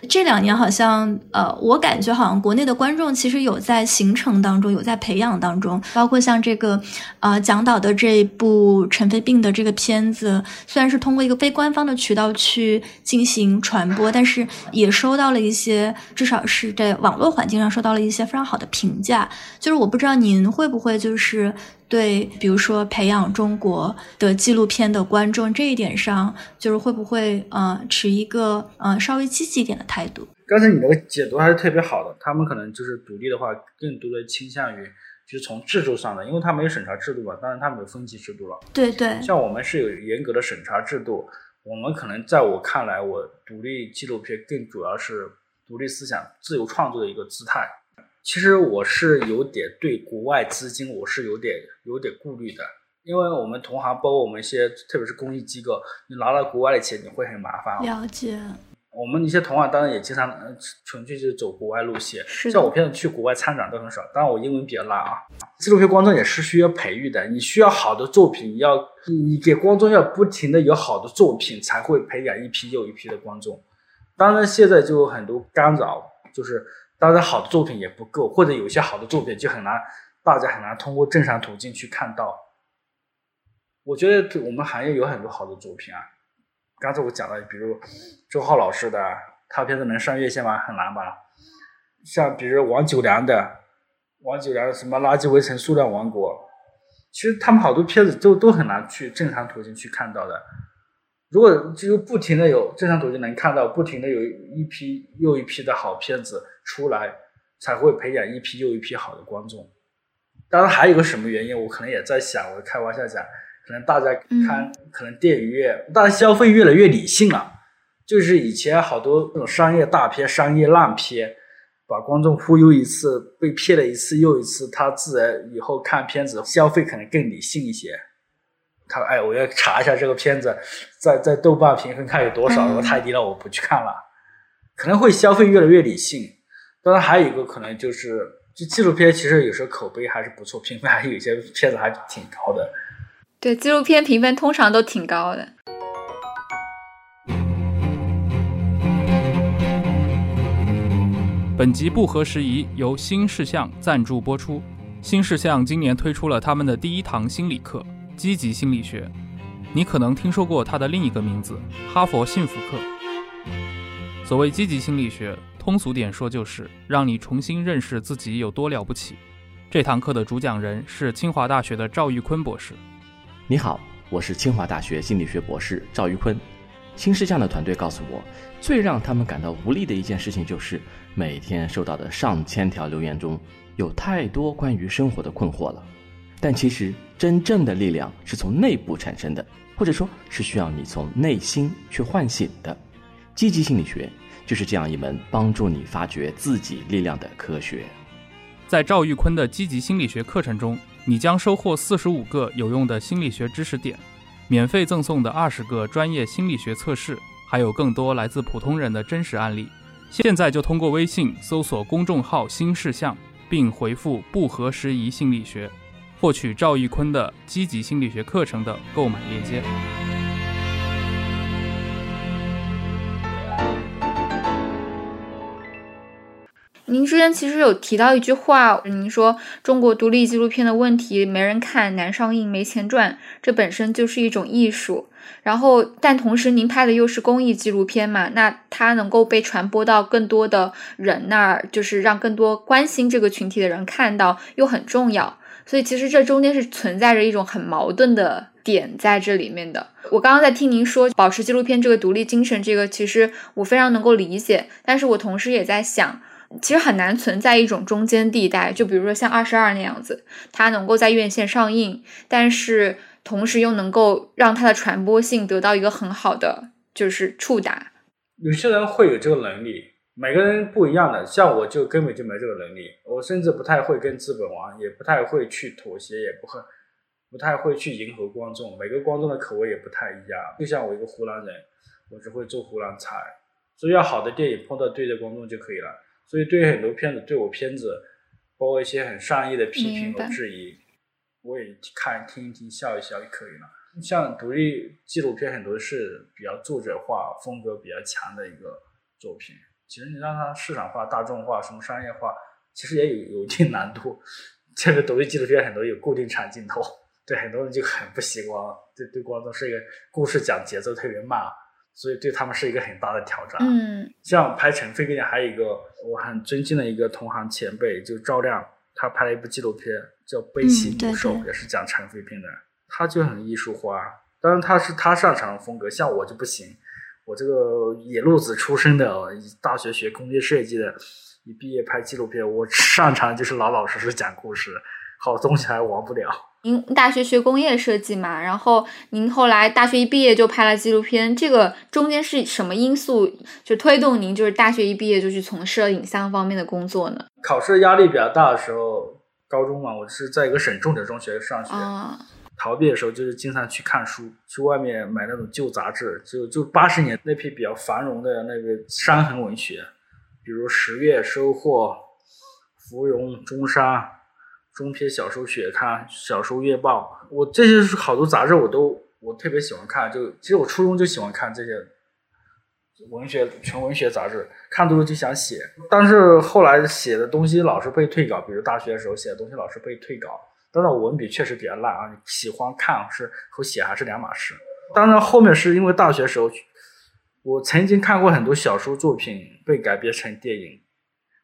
这两年好像，呃，我感觉好像国内的观众其实有在形成当中，有在培养当中。包括像这个，呃，蒋导的这部尘肺病的这个片子，虽然是通过一个非官方的渠道去进行传播，但是也收到了一些，至少是在网络环境上收到了一些非常好的评价。就是我不知道您会不会就是。对，比如说培养中国的纪录片的观众这一点上，就是会不会呃持一个呃稍微积极一点的态度？刚才你那个解读还是特别好的。他们可能就是独立的话，更多的倾向于就是从制度上的，因为他没有审查制度嘛，当然他们有分级制度了。对对，像我们是有严格的审查制度，我们可能在我看来，我独立纪录片更主要是独立思想、自由创作的一个姿态。其实我是有点对国外资金，我是有点有点顾虑的，因为我们同行，包括我们一些，特别是公益机构，你拿了国外的钱，你会很麻烦。了解。我们一些同行当然也经常纯粹就是走国外路线，像我平时去国外参展都很少，当然我英文比较烂啊。纪录片观众也是需要培育的，你需要好的作品，要你给观众要不停的有好的作品，才会培养一批又一批的观众。当然现在就有很多干扰，就是。当然，好的作品也不够，或者有些好的作品就很难，大家很难通过正常途径去看到。我觉得我们行业有很多好的作品啊。刚才我讲了，比如周浩老师的，他片子能上院线吗？很难吧。像比如王九良的，王九良什么《垃圾围城》《塑料王国》，其实他们好多片子都都很难去正常途径去看到的。如果就不停的有正常途径能看到，不停的有一批又一批的好片子。出来才会培养一批又一批好的观众。当然，还有个什么原因，我可能也在想，我开玩笑讲，可能大家看，可能电影院，大家消费越来越理性了。就是以前好多那种商业大片、商业烂片，把观众忽悠一次，被骗了一次又一次，他自然以后看片子消费可能更理性一些。他哎，我要查一下这个片子在在豆瓣评分看有多少，如果太低了，我不去看了。可能会消费越来越理性。当然，还有一个可能就是，就纪录片其实有时候口碑还是不错，评分还有一些片子还挺高的。对，纪录片评分通常都挺高的。本集不合时宜，由新事项赞助播出。新事项今年推出了他们的第一堂心理课——积极心理学。你可能听说过它的另一个名字——哈佛幸福课。所谓积极心理学。通俗点说，就是让你重新认识自己有多了不起。这堂课的主讲人是清华大学的赵玉坤博士。你好，我是清华大学心理学博士赵玉坤。新事项的团队告诉我，最让他们感到无力的一件事情就是每天收到的上千条留言中，有太多关于生活的困惑了。但其实，真正的力量是从内部产生的，或者说是需要你从内心去唤醒的。积极心理学就是这样一门帮助你发掘自己力量的科学。在赵玉坤的积极心理学课程中，你将收获四十五个有用的心理学知识点。免费赠送的二十个专业心理学测试，还有更多来自普通人的真实案例。现在就通过微信搜索公众号“新事项”，并回复“不合时宜心理学”，获取赵玉坤的积极心理学课程的购买链接。您之前其实有提到一句话，您说中国独立纪录片的问题没人看、难上映、没钱赚，这本身就是一种艺术。然后，但同时您拍的又是公益纪录片嘛，那它能够被传播到更多的人那儿，就是让更多关心这个群体的人看到，又很重要。所以其实这中间是存在着一种很矛盾的点在这里面的。我刚刚在听您说保持纪录片这个独立精神，这个其实我非常能够理解，但是我同时也在想。其实很难存在一种中间地带，就比如说像二十二那样子，它能够在院线上映，但是同时又能够让它的传播性得到一个很好的就是触达。有些人会有这个能力，每个人不一样的。像我就根本就没这个能力，我甚至不太会跟资本玩，也不太会去妥协，也不会不太会去迎合观众。每个观众的口味也不太一样。就像我一个湖南人，我只会做湖南菜，所以要好的电影碰到对的观众就可以了。所以，对于很多片子，对我片子，包括一些很善意的批评和质疑，我也看听一听，笑一笑就可以了。像独立纪录片，很多是比较作者化、风格比较强的一个作品。其实你让它市场化、大众化、什么商业化，其实也有有一定难度。这个独立纪录片很多有固定长镜头，对很多人就很不习惯，对对观众是一个故事讲节奏特别慢。所以对他们是一个很大的挑战。嗯，像拍陈飞跟还有一个我很尊敬的一个同行前辈，就赵亮，他拍了一部纪录片叫《悲喜魔兽》，也是讲陈飞病的。他就很艺术化，当然他是他擅长的风格，像我就不行。我这个野路子出身的，大学学工业设计的，一毕业拍纪录片，我擅长就是老老实实讲故事，好东西还玩不了。您大学学工业设计嘛，然后您后来大学一毕业就拍了纪录片，这个中间是什么因素就推动您就是大学一毕业就去从事了影像方面的工作呢？考试压力比较大的时候，高中嘛，我是在一个省重点中学上学，逃避的时候就是经常去看书，去外面买那种旧杂志，就就八十年那批比较繁荣的那个伤痕文学，比如《十月》《收获》《芙蓉》《中山》。中篇小说学刊、小说月报，我这些是好多杂志，我都我特别喜欢看。就其实我初中就喜欢看这些文学、纯文学杂志，看多了就想写。但是后来写的东西老是被退稿，比如大学的时候写的东西老是被退稿。当然我文笔确实比较烂啊，喜欢看是和写还是两码事。当然后面是因为大学时候，我曾经看过很多小说作品被改编成电影，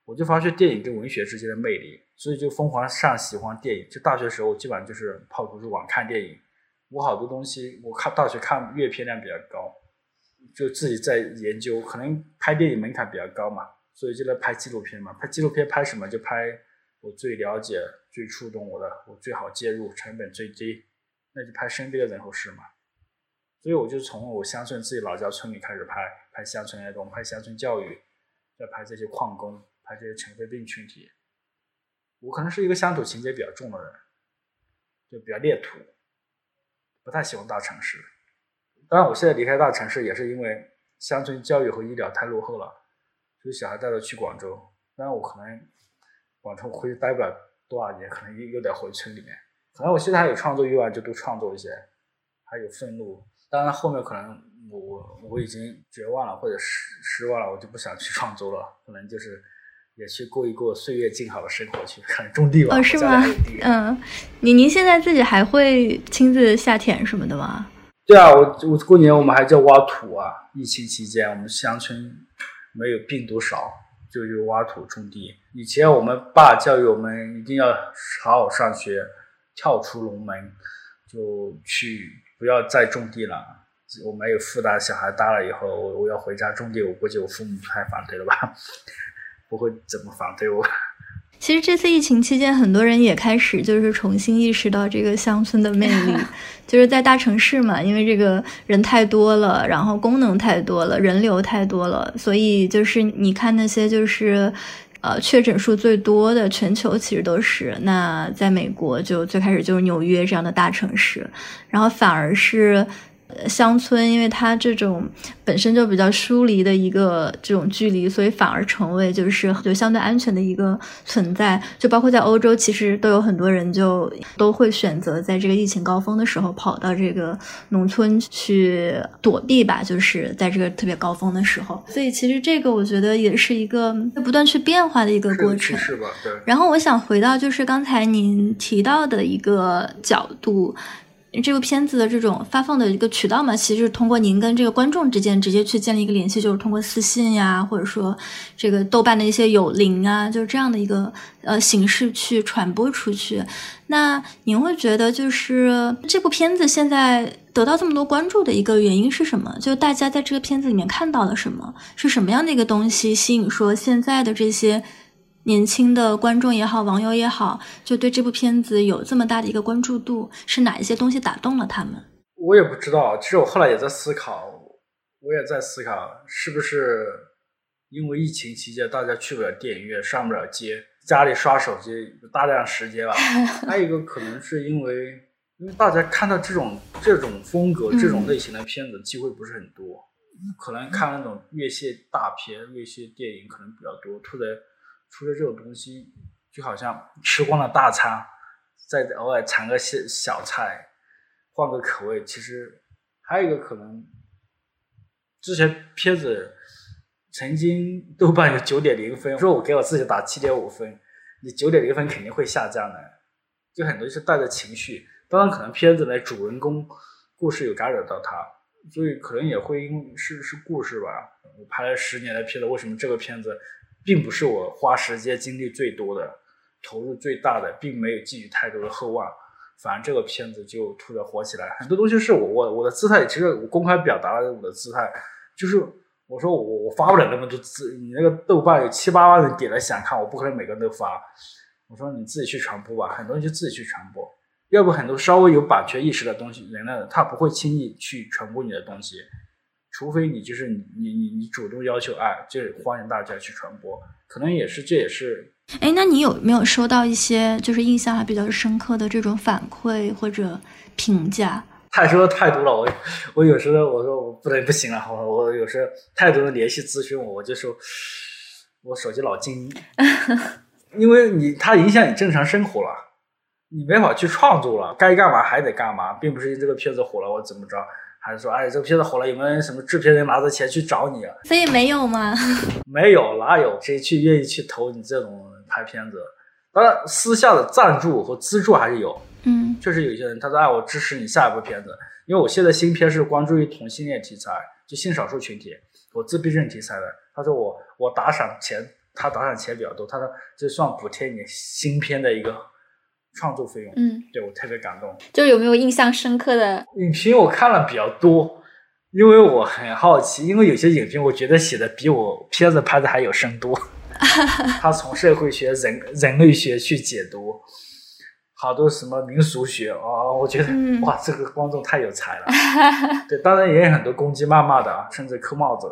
我就发现电影跟文学之间的魅力。所以就疯狂上喜欢电影，就大学时候基本上就是泡图书馆看电影。我好多东西，我看大学看阅片量比较高，就自己在研究。可能拍电影门槛比较高嘛，所以就在拍纪录片嘛。拍纪录片拍什么？就拍我最了解、最触动我的，我最好介入、成本最低，那就拍身边的人和事嘛。所以我就从我乡村自己老家村里开始拍，拍乡村儿童，拍乡村教育，再拍这些矿工，拍这些尘肺病群体。我可能是一个乡土情节比较重的人，就比较猎土，不太喜欢大城市。当然，我现在离开大城市也是因为乡村教育和医疗太落后了，所以小孩带着去广州。当然，我可能广州回去待不了多少年，可能又又得回村里面。可能我现在还有创作欲望，就多创作一些，还有愤怒。当然，后面可能我我我已经绝望了，或者失失望了，我就不想去创作了，可能就是。也去过一过岁月静好的生活去，看种地吧。哦，是吗？嗯，您您现在自己还会亲自下田什么的吗？对啊，我我过年我们还叫挖土啊。疫情期间，我们乡村没有病毒少，就就挖土种地。以前我们爸教育我们一定要好好上学，跳出龙门，就去不要再种地了。我没有负担，小孩大了以后，我我要回家种地，我估计我父母不太反对了吧？不会怎么反对我。(laughs) 其实这次疫情期间，很多人也开始就是重新意识到这个乡村的魅力，(laughs) 就是在大城市嘛，因为这个人太多了，然后功能太多了，人流太多了，所以就是你看那些就是呃确诊数最多的全球其实都是那在美国就最开始就是纽约这样的大城市，然后反而是。乡村，因为它这种本身就比较疏离的一个这种距离，所以反而成为就是就相对安全的一个存在。就包括在欧洲，其实都有很多人就都会选择在这个疫情高峰的时候跑到这个农村去躲避吧，就是在这个特别高峰的时候。所以其实这个我觉得也是一个不断去变化的一个过程。是吧？对。然后我想回到就是刚才您提到的一个角度。这部片子的这种发放的一个渠道嘛，其实是通过您跟这个观众之间直接去建立一个联系，就是通过私信呀，或者说这个豆瓣的一些有灵啊，就是这样的一个呃形式去传播出去。那您会觉得，就是这部片子现在得到这么多关注的一个原因是什么？就大家在这个片子里面看到了什么？是什么样的一个东西吸引说现在的这些？年轻的观众也好，网友也好，就对这部片子有这么大的一个关注度，是哪一些东西打动了他们？我也不知道。其实我后来也在思考，我也在思考，是不是因为疫情期间大家去不了电影院，上不了街，家里刷手机有大量时间吧。(laughs) 还有一个可能是因为，因为大家看到这种这种风格、这种类型的片子机会不是很多，可能看那种越线大片、越线电影可能比较多，突然。除了这种东西，就好像吃光了大餐，再偶尔尝个小小菜，换个口味。其实还有一个可能，之前片子曾经豆瓣有九点零分，说我给我自己打七点五分，你九点零分肯定会下降的。就很多是带着情绪，当然可能片子的主人公故事有干扰到他，所以可能也会因为是是故事吧。我拍了十年的片子，为什么这个片子？并不是我花时间精力最多的、投入最大的，并没有寄予太多的厚望。反正这个片子就突然火起来，很多东西是我我我的姿态，其实我公开表达了我的姿态，就是我说我我发不了那么多字，你那个豆瓣有七八万人点了想看，我不可能每个人都发。我说你自己去传播吧，很多人就自己去传播，要不很多稍微有版权意识的东西人呢，他不会轻易去传播你的东西。除非你就是你你你你主动要求哎，就是欢迎大家去传播，可能也是这也是。哎，那你有没有收到一些就是印象还比较深刻的这种反馈或者评价？(laughs) 太多太多了，我我有时候我说我不能不行了，我我有时候太多人联系咨询我，我就说我手机老静音，(laughs) 因为你它影响你正常生活了，你没法去创作了，该干嘛还得干嘛，并不是这个片子火了我怎么着。还是说，哎，这个片子火了，有没有什么制片人拿着钱去找你啊？所以没有吗？(laughs) 没有，哪有谁去愿意去投你这种拍片子？当然，私下的赞助和资助还是有。嗯，确实有些人他说，哎，我支持你下一部片子，因为我现在新片是关注于同性恋题材，就性少数群体，我自闭症题材的。他说我我打赏钱，他打赏钱比较多，他说这算补贴你新片的一个。创作费用，嗯，对我特别感动。就有没有印象深刻的影评？我看了比较多，因为我很好奇，因为有些影评我觉得写的比我片子拍的还有深度。(laughs) 他从社会学、人人类学去解读，好多什么民俗学啊，我觉得哇，这个观众太有才了。对，当然也有很多攻击谩骂的啊，甚至扣帽子。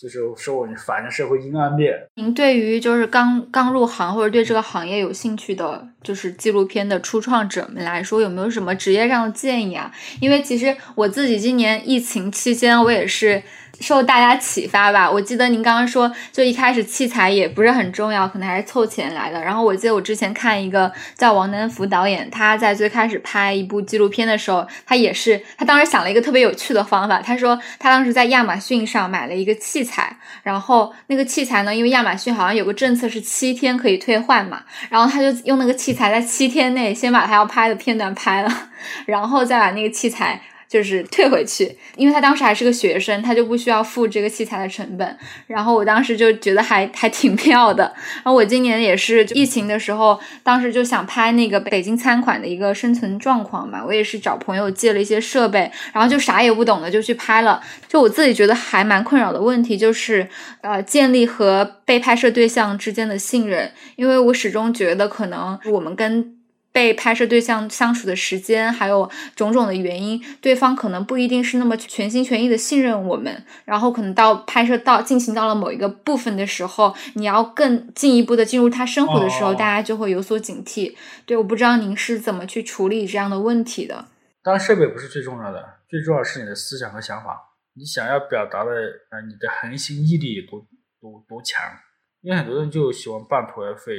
就是说，我反正社会阴暗面。您对于就是刚刚入行或者对这个行业有兴趣的，就是纪录片的初创者们来说，有没有什么职业上的建议啊？因为其实我自己今年疫情期间，我也是。受大家启发吧，我记得您刚刚说，就一开始器材也不是很重要，可能还是凑钱来的。然后我记得我之前看一个叫王南福导演，他在最开始拍一部纪录片的时候，他也是他当时想了一个特别有趣的方法。他说他当时在亚马逊上买了一个器材，然后那个器材呢，因为亚马逊好像有个政策是七天可以退换嘛，然后他就用那个器材在七天内先把他要拍的片段拍了，然后再把那个器材。就是 (laughs) 退回去，因为他当时还是个学生，他就不需要付这个器材的成本。然后我当时就觉得还还挺妙的。然后我今年也是疫情的时候，当时就想拍那个北京餐馆的一个生存状况嘛，我也是找朋友借了一些设备，然后就啥也不懂的就去拍了。就我自己觉得还蛮困扰的问题就是，呃，建立和被拍摄对象之间的信任，因为我始终觉得可能我们跟。被拍摄对象相处的时间，还有种种的原因，对方可能不一定是那么全心全意的信任我们。然后可能到拍摄到进行到了某一个部分的时候，你要更进一步的进入他生活的时候，大家就会有所警惕。对，我不知道您是怎么去处理这样的问题的。当然，设备不是最重要的，最重要是你的思想和想法。你想要表达的，呃，你的恒心毅力有多多多强？因为很多人就喜欢半途而废。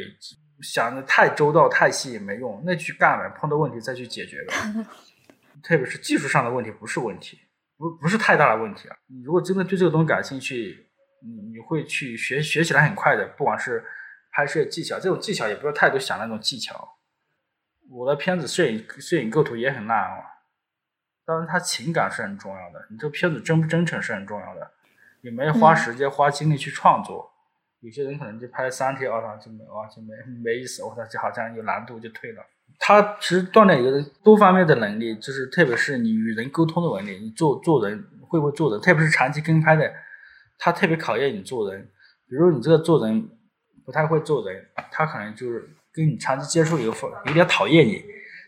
想的太周到、太细也没用，那去干呗，碰到问题再去解决呗。(laughs) 特别是技术上的问题不是问题，不不是太大的问题啊。你如果真的对这个东西感兴趣，你你会去学学起来很快的。不管是拍摄技巧，这种技巧也不要太多想那种技巧。我的片子摄影摄影构图也很烂啊，当然它情感是很重要的，你这片子真不真诚是很重要的，你没有花时间花精力去创作。有些人可能就拍三天，我操就没哇就没没意思，我操就好像有难度就退了。他其实锻炼一个多方面的能力，就是特别是你与人沟通的能力，你做做人会不会做人，特别是长期跟拍的，他特别考验你做人。比如你这个做人不太会做人，他可能就是跟你长期接触以后有点讨厌你。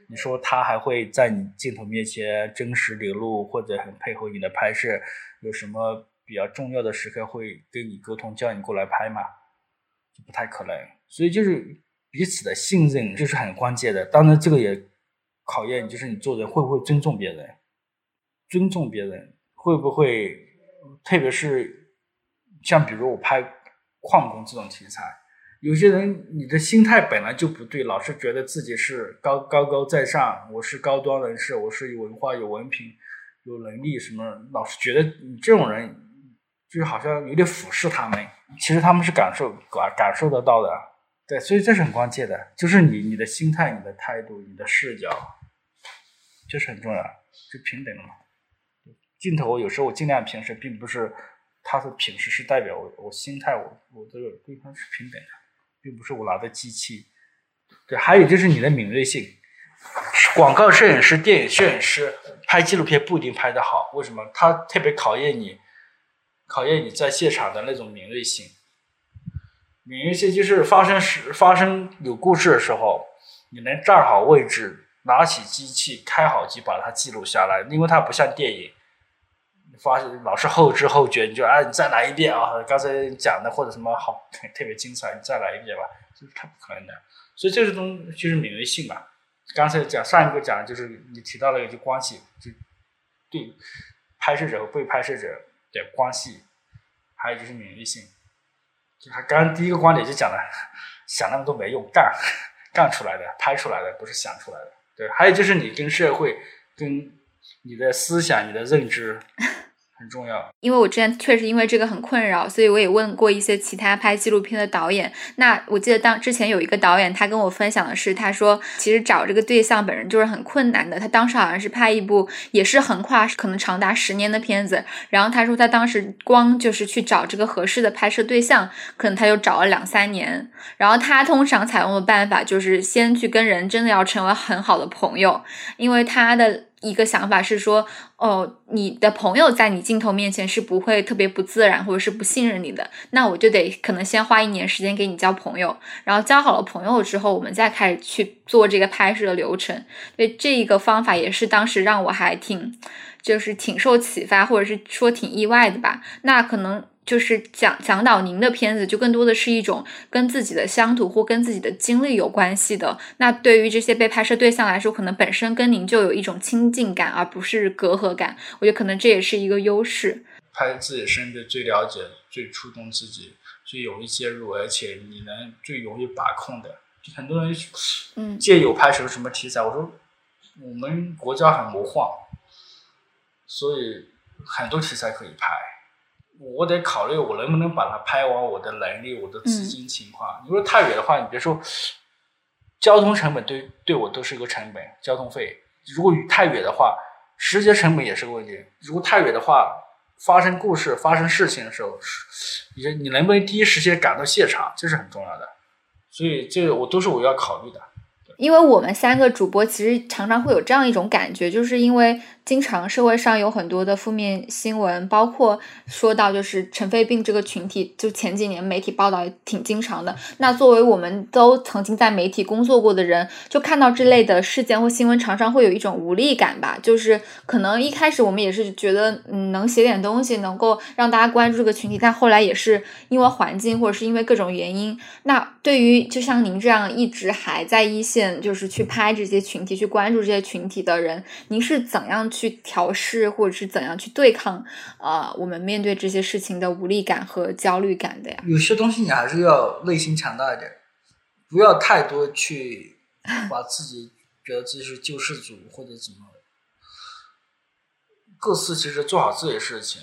你说他还会在你镜头面前真实流露，或者很配合你的拍摄，有什么？比较重要的时刻会跟你沟通，叫你过来拍嘛，就不太可能。所以就是彼此的信任就是很关键的。当然，这个也考验就是你做人会不会尊重别人，尊重别人会不会，特别是像比如我拍矿工这种题材，有些人你的心态本来就不对，老是觉得自己是高高高在上，我是高端人士，我是有文化有文凭有能力什么，老是觉得你这种人。就是好像有点俯视他们，其实他们是感受感感受得到的，对，所以这是很关键的，就是你你的心态、你的态度、你的视角，这是很重要，就平等了嘛。镜头有时候我尽量平视，并不是它的平视是代表我我心态，我我这个对方是平等的，并不是我拿的机器。对，还有就是你的敏锐性，广告摄影师、电影摄影师拍纪录片不一定拍得好，为什么？他特别考验你。考验你在现场的那种敏锐性，敏锐性就是发生时发生有故事的时候，你能站好位置，拿起机器，开好机，把它记录下来。因为它不像电影，发现老是后知后觉，你就哎，你再来一遍啊！刚才讲的或者什么好 (laughs) 特别精彩，你再来一遍吧，这是太不可能的。所以这个东就是敏锐性嘛。刚才讲上一个讲的就是你提到了一个关系，就对拍摄者和被拍摄者。的关系，还有就是免疫性，就他刚刚第一个观点就讲了，想那么多没用，干干出来的，拍出来的，不是想出来的。对，还有就是你跟社会，跟你的思想，你的认知。很重要，因为我之前确实因为这个很困扰，所以我也问过一些其他拍纪录片的导演。那我记得当之前有一个导演，他跟我分享的是，他说其实找这个对象本人就是很困难的。他当时好像是拍一部也是横跨可能长达十年的片子，然后他说他当时光就是去找这个合适的拍摄对象，可能他就找了两三年。然后他通常采用的办法就是先去跟人真的要成为很好的朋友，因为他的。一个想法是说，哦，你的朋友在你镜头面前是不会特别不自然，或者是不信任你的，那我就得可能先花一年时间给你交朋友，然后交好了朋友之后，我们再开始去做这个拍摄的流程。所以这一个方法也是当时让我还挺，就是挺受启发，或者是说挺意外的吧。那可能。就是讲讲导您的片子，就更多的是一种跟自己的乡土或跟自己的经历有关系的。那对于这些被拍摄对象来说，可能本身跟您就有一种亲近感，而不是隔阂感。我觉得可能这也是一个优势。拍自己身边最了解、最触动自己、最容易介入，而且你能最容易把控的。很多人嗯借有拍什么什么题材，我说我们国家很魔幻，所以很多题材可以拍。我得考虑我能不能把它拍完，我的能力，我的资金情况。你说太远的话，你别说，交通成本对对我都是一个成本，交通费。如果太远的话，时间成本也是个问题。如果太远的话，发生故事、发生事情的时候，你你能不能第一时间赶到现场，这是很重要的。所以这个我都是我要考虑的。因为我们三个主播其实常常会有这样一种感觉，就是因为经常社会上有很多的负面新闻，包括说到就是尘肺病这个群体，就前几年媒体报道也挺经常的。那作为我们都曾经在媒体工作过的人，就看到这类的事件或新闻，常常会有一种无力感吧。就是可能一开始我们也是觉得，嗯，能写点东西，能够让大家关注这个群体，但后来也是因为环境或者是因为各种原因。那对于就像您这样一直还在一线。就是去拍这些群体，去关注这些群体的人，您是怎样去调试，或者是怎样去对抗啊？我们面对这些事情的无力感和焦虑感的呀？有些东西你还是要内心强大一点，不要太多去 (laughs) 把自己觉得自己是救世主或者怎么，各自其实做好自己的事情，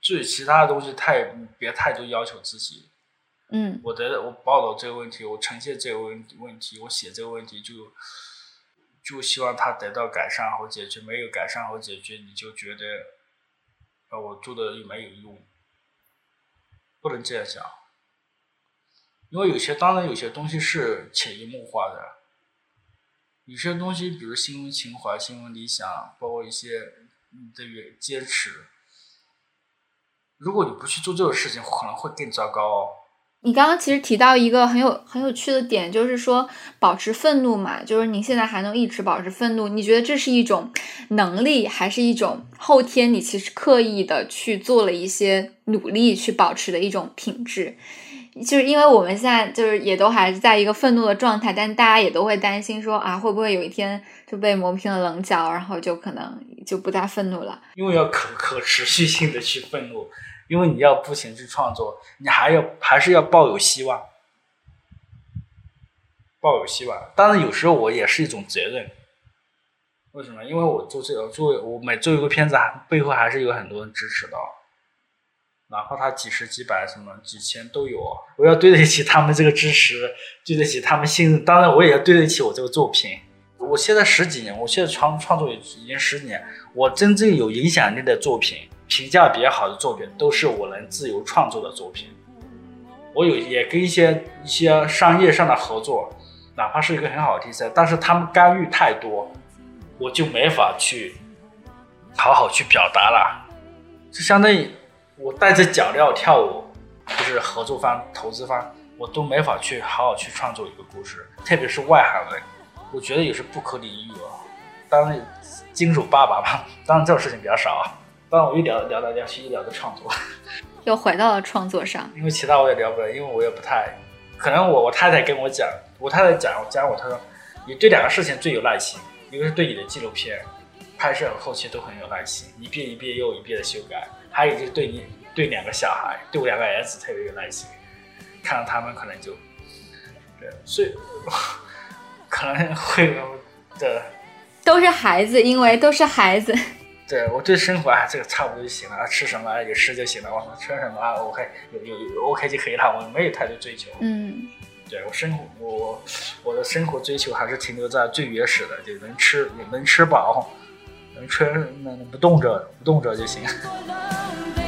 至于其他的东西太别太多要求自己。嗯，我的我报道这个问题，我呈现这个问问题，我写这个问题，就就希望他得到改善和解决。没有改善和解决，你就觉得啊，我做的又没有用，不能这样想。因为有些当然有些东西是潜移默化的，有些东西比如新闻情怀、新闻理想，包括一些你的坚持，如果你不去做这个事情，可能会更糟糕。你刚刚其实提到一个很有很有趣的点，就是说保持愤怒嘛，就是您现在还能一直保持愤怒，你觉得这是一种能力，还是一种后天你其实刻意的去做了一些努力去保持的一种品质？就是因为我们现在就是也都还是在一个愤怒的状态，但大家也都会担心说啊，会不会有一天就被磨平了棱角，然后就可能就不再愤怒了？因为要可可持续性的去愤怒。因为你要不停去创作，你还要还是要抱有希望，抱有希望。当然，有时候我也是一种责任。为什么？因为我做这个做我每做一个片子，背后还是有很多人支持的，哪怕他几十几百什么几千都有。我要对得起他们这个支持，对得起他们信任。当然，我也要对得起我这个作品。我现在十几年，我现在创创作已经十几年，我真正有影响力的作品。评价比较好的作品都是我能自由创作的作品。我有也跟一些一些商业上的合作，哪怕是一个很好的题材，但是他们干预太多，我就没法去好好去表达了。就相当于我带着脚镣跳舞，就是合作方、投资方，我都没法去好好去创作一个故事。特别是外行人，我觉得也是不可理喻啊。当然，金属爸爸嘛，当然这种事情比较少。当然，我又聊聊到聊去，一聊到创作，(laughs) 又回到了创作上。因为其他我也聊不了，因为我也不太可能。我我太太跟我讲，我太太讲讲我，她说你对两个事情最有耐心，一个是对你的纪录片拍摄和后期都很有耐心，一遍一遍又一遍的修改；还有就是对你对两个小孩，对我两个儿子特别有耐心，看到他们可能就对，所以可能会的都是孩子，因为都是孩子。对我对生活啊，这个差不多就行了，吃什么有吃就行了，我说吃什么啊，OK，有有有 OK 就可以了，我没有太多追求。嗯，对我生活，我我的生活追求还是停留在最原始的，就能吃，能吃饱，能吃，能不动着，不动着就行。(laughs)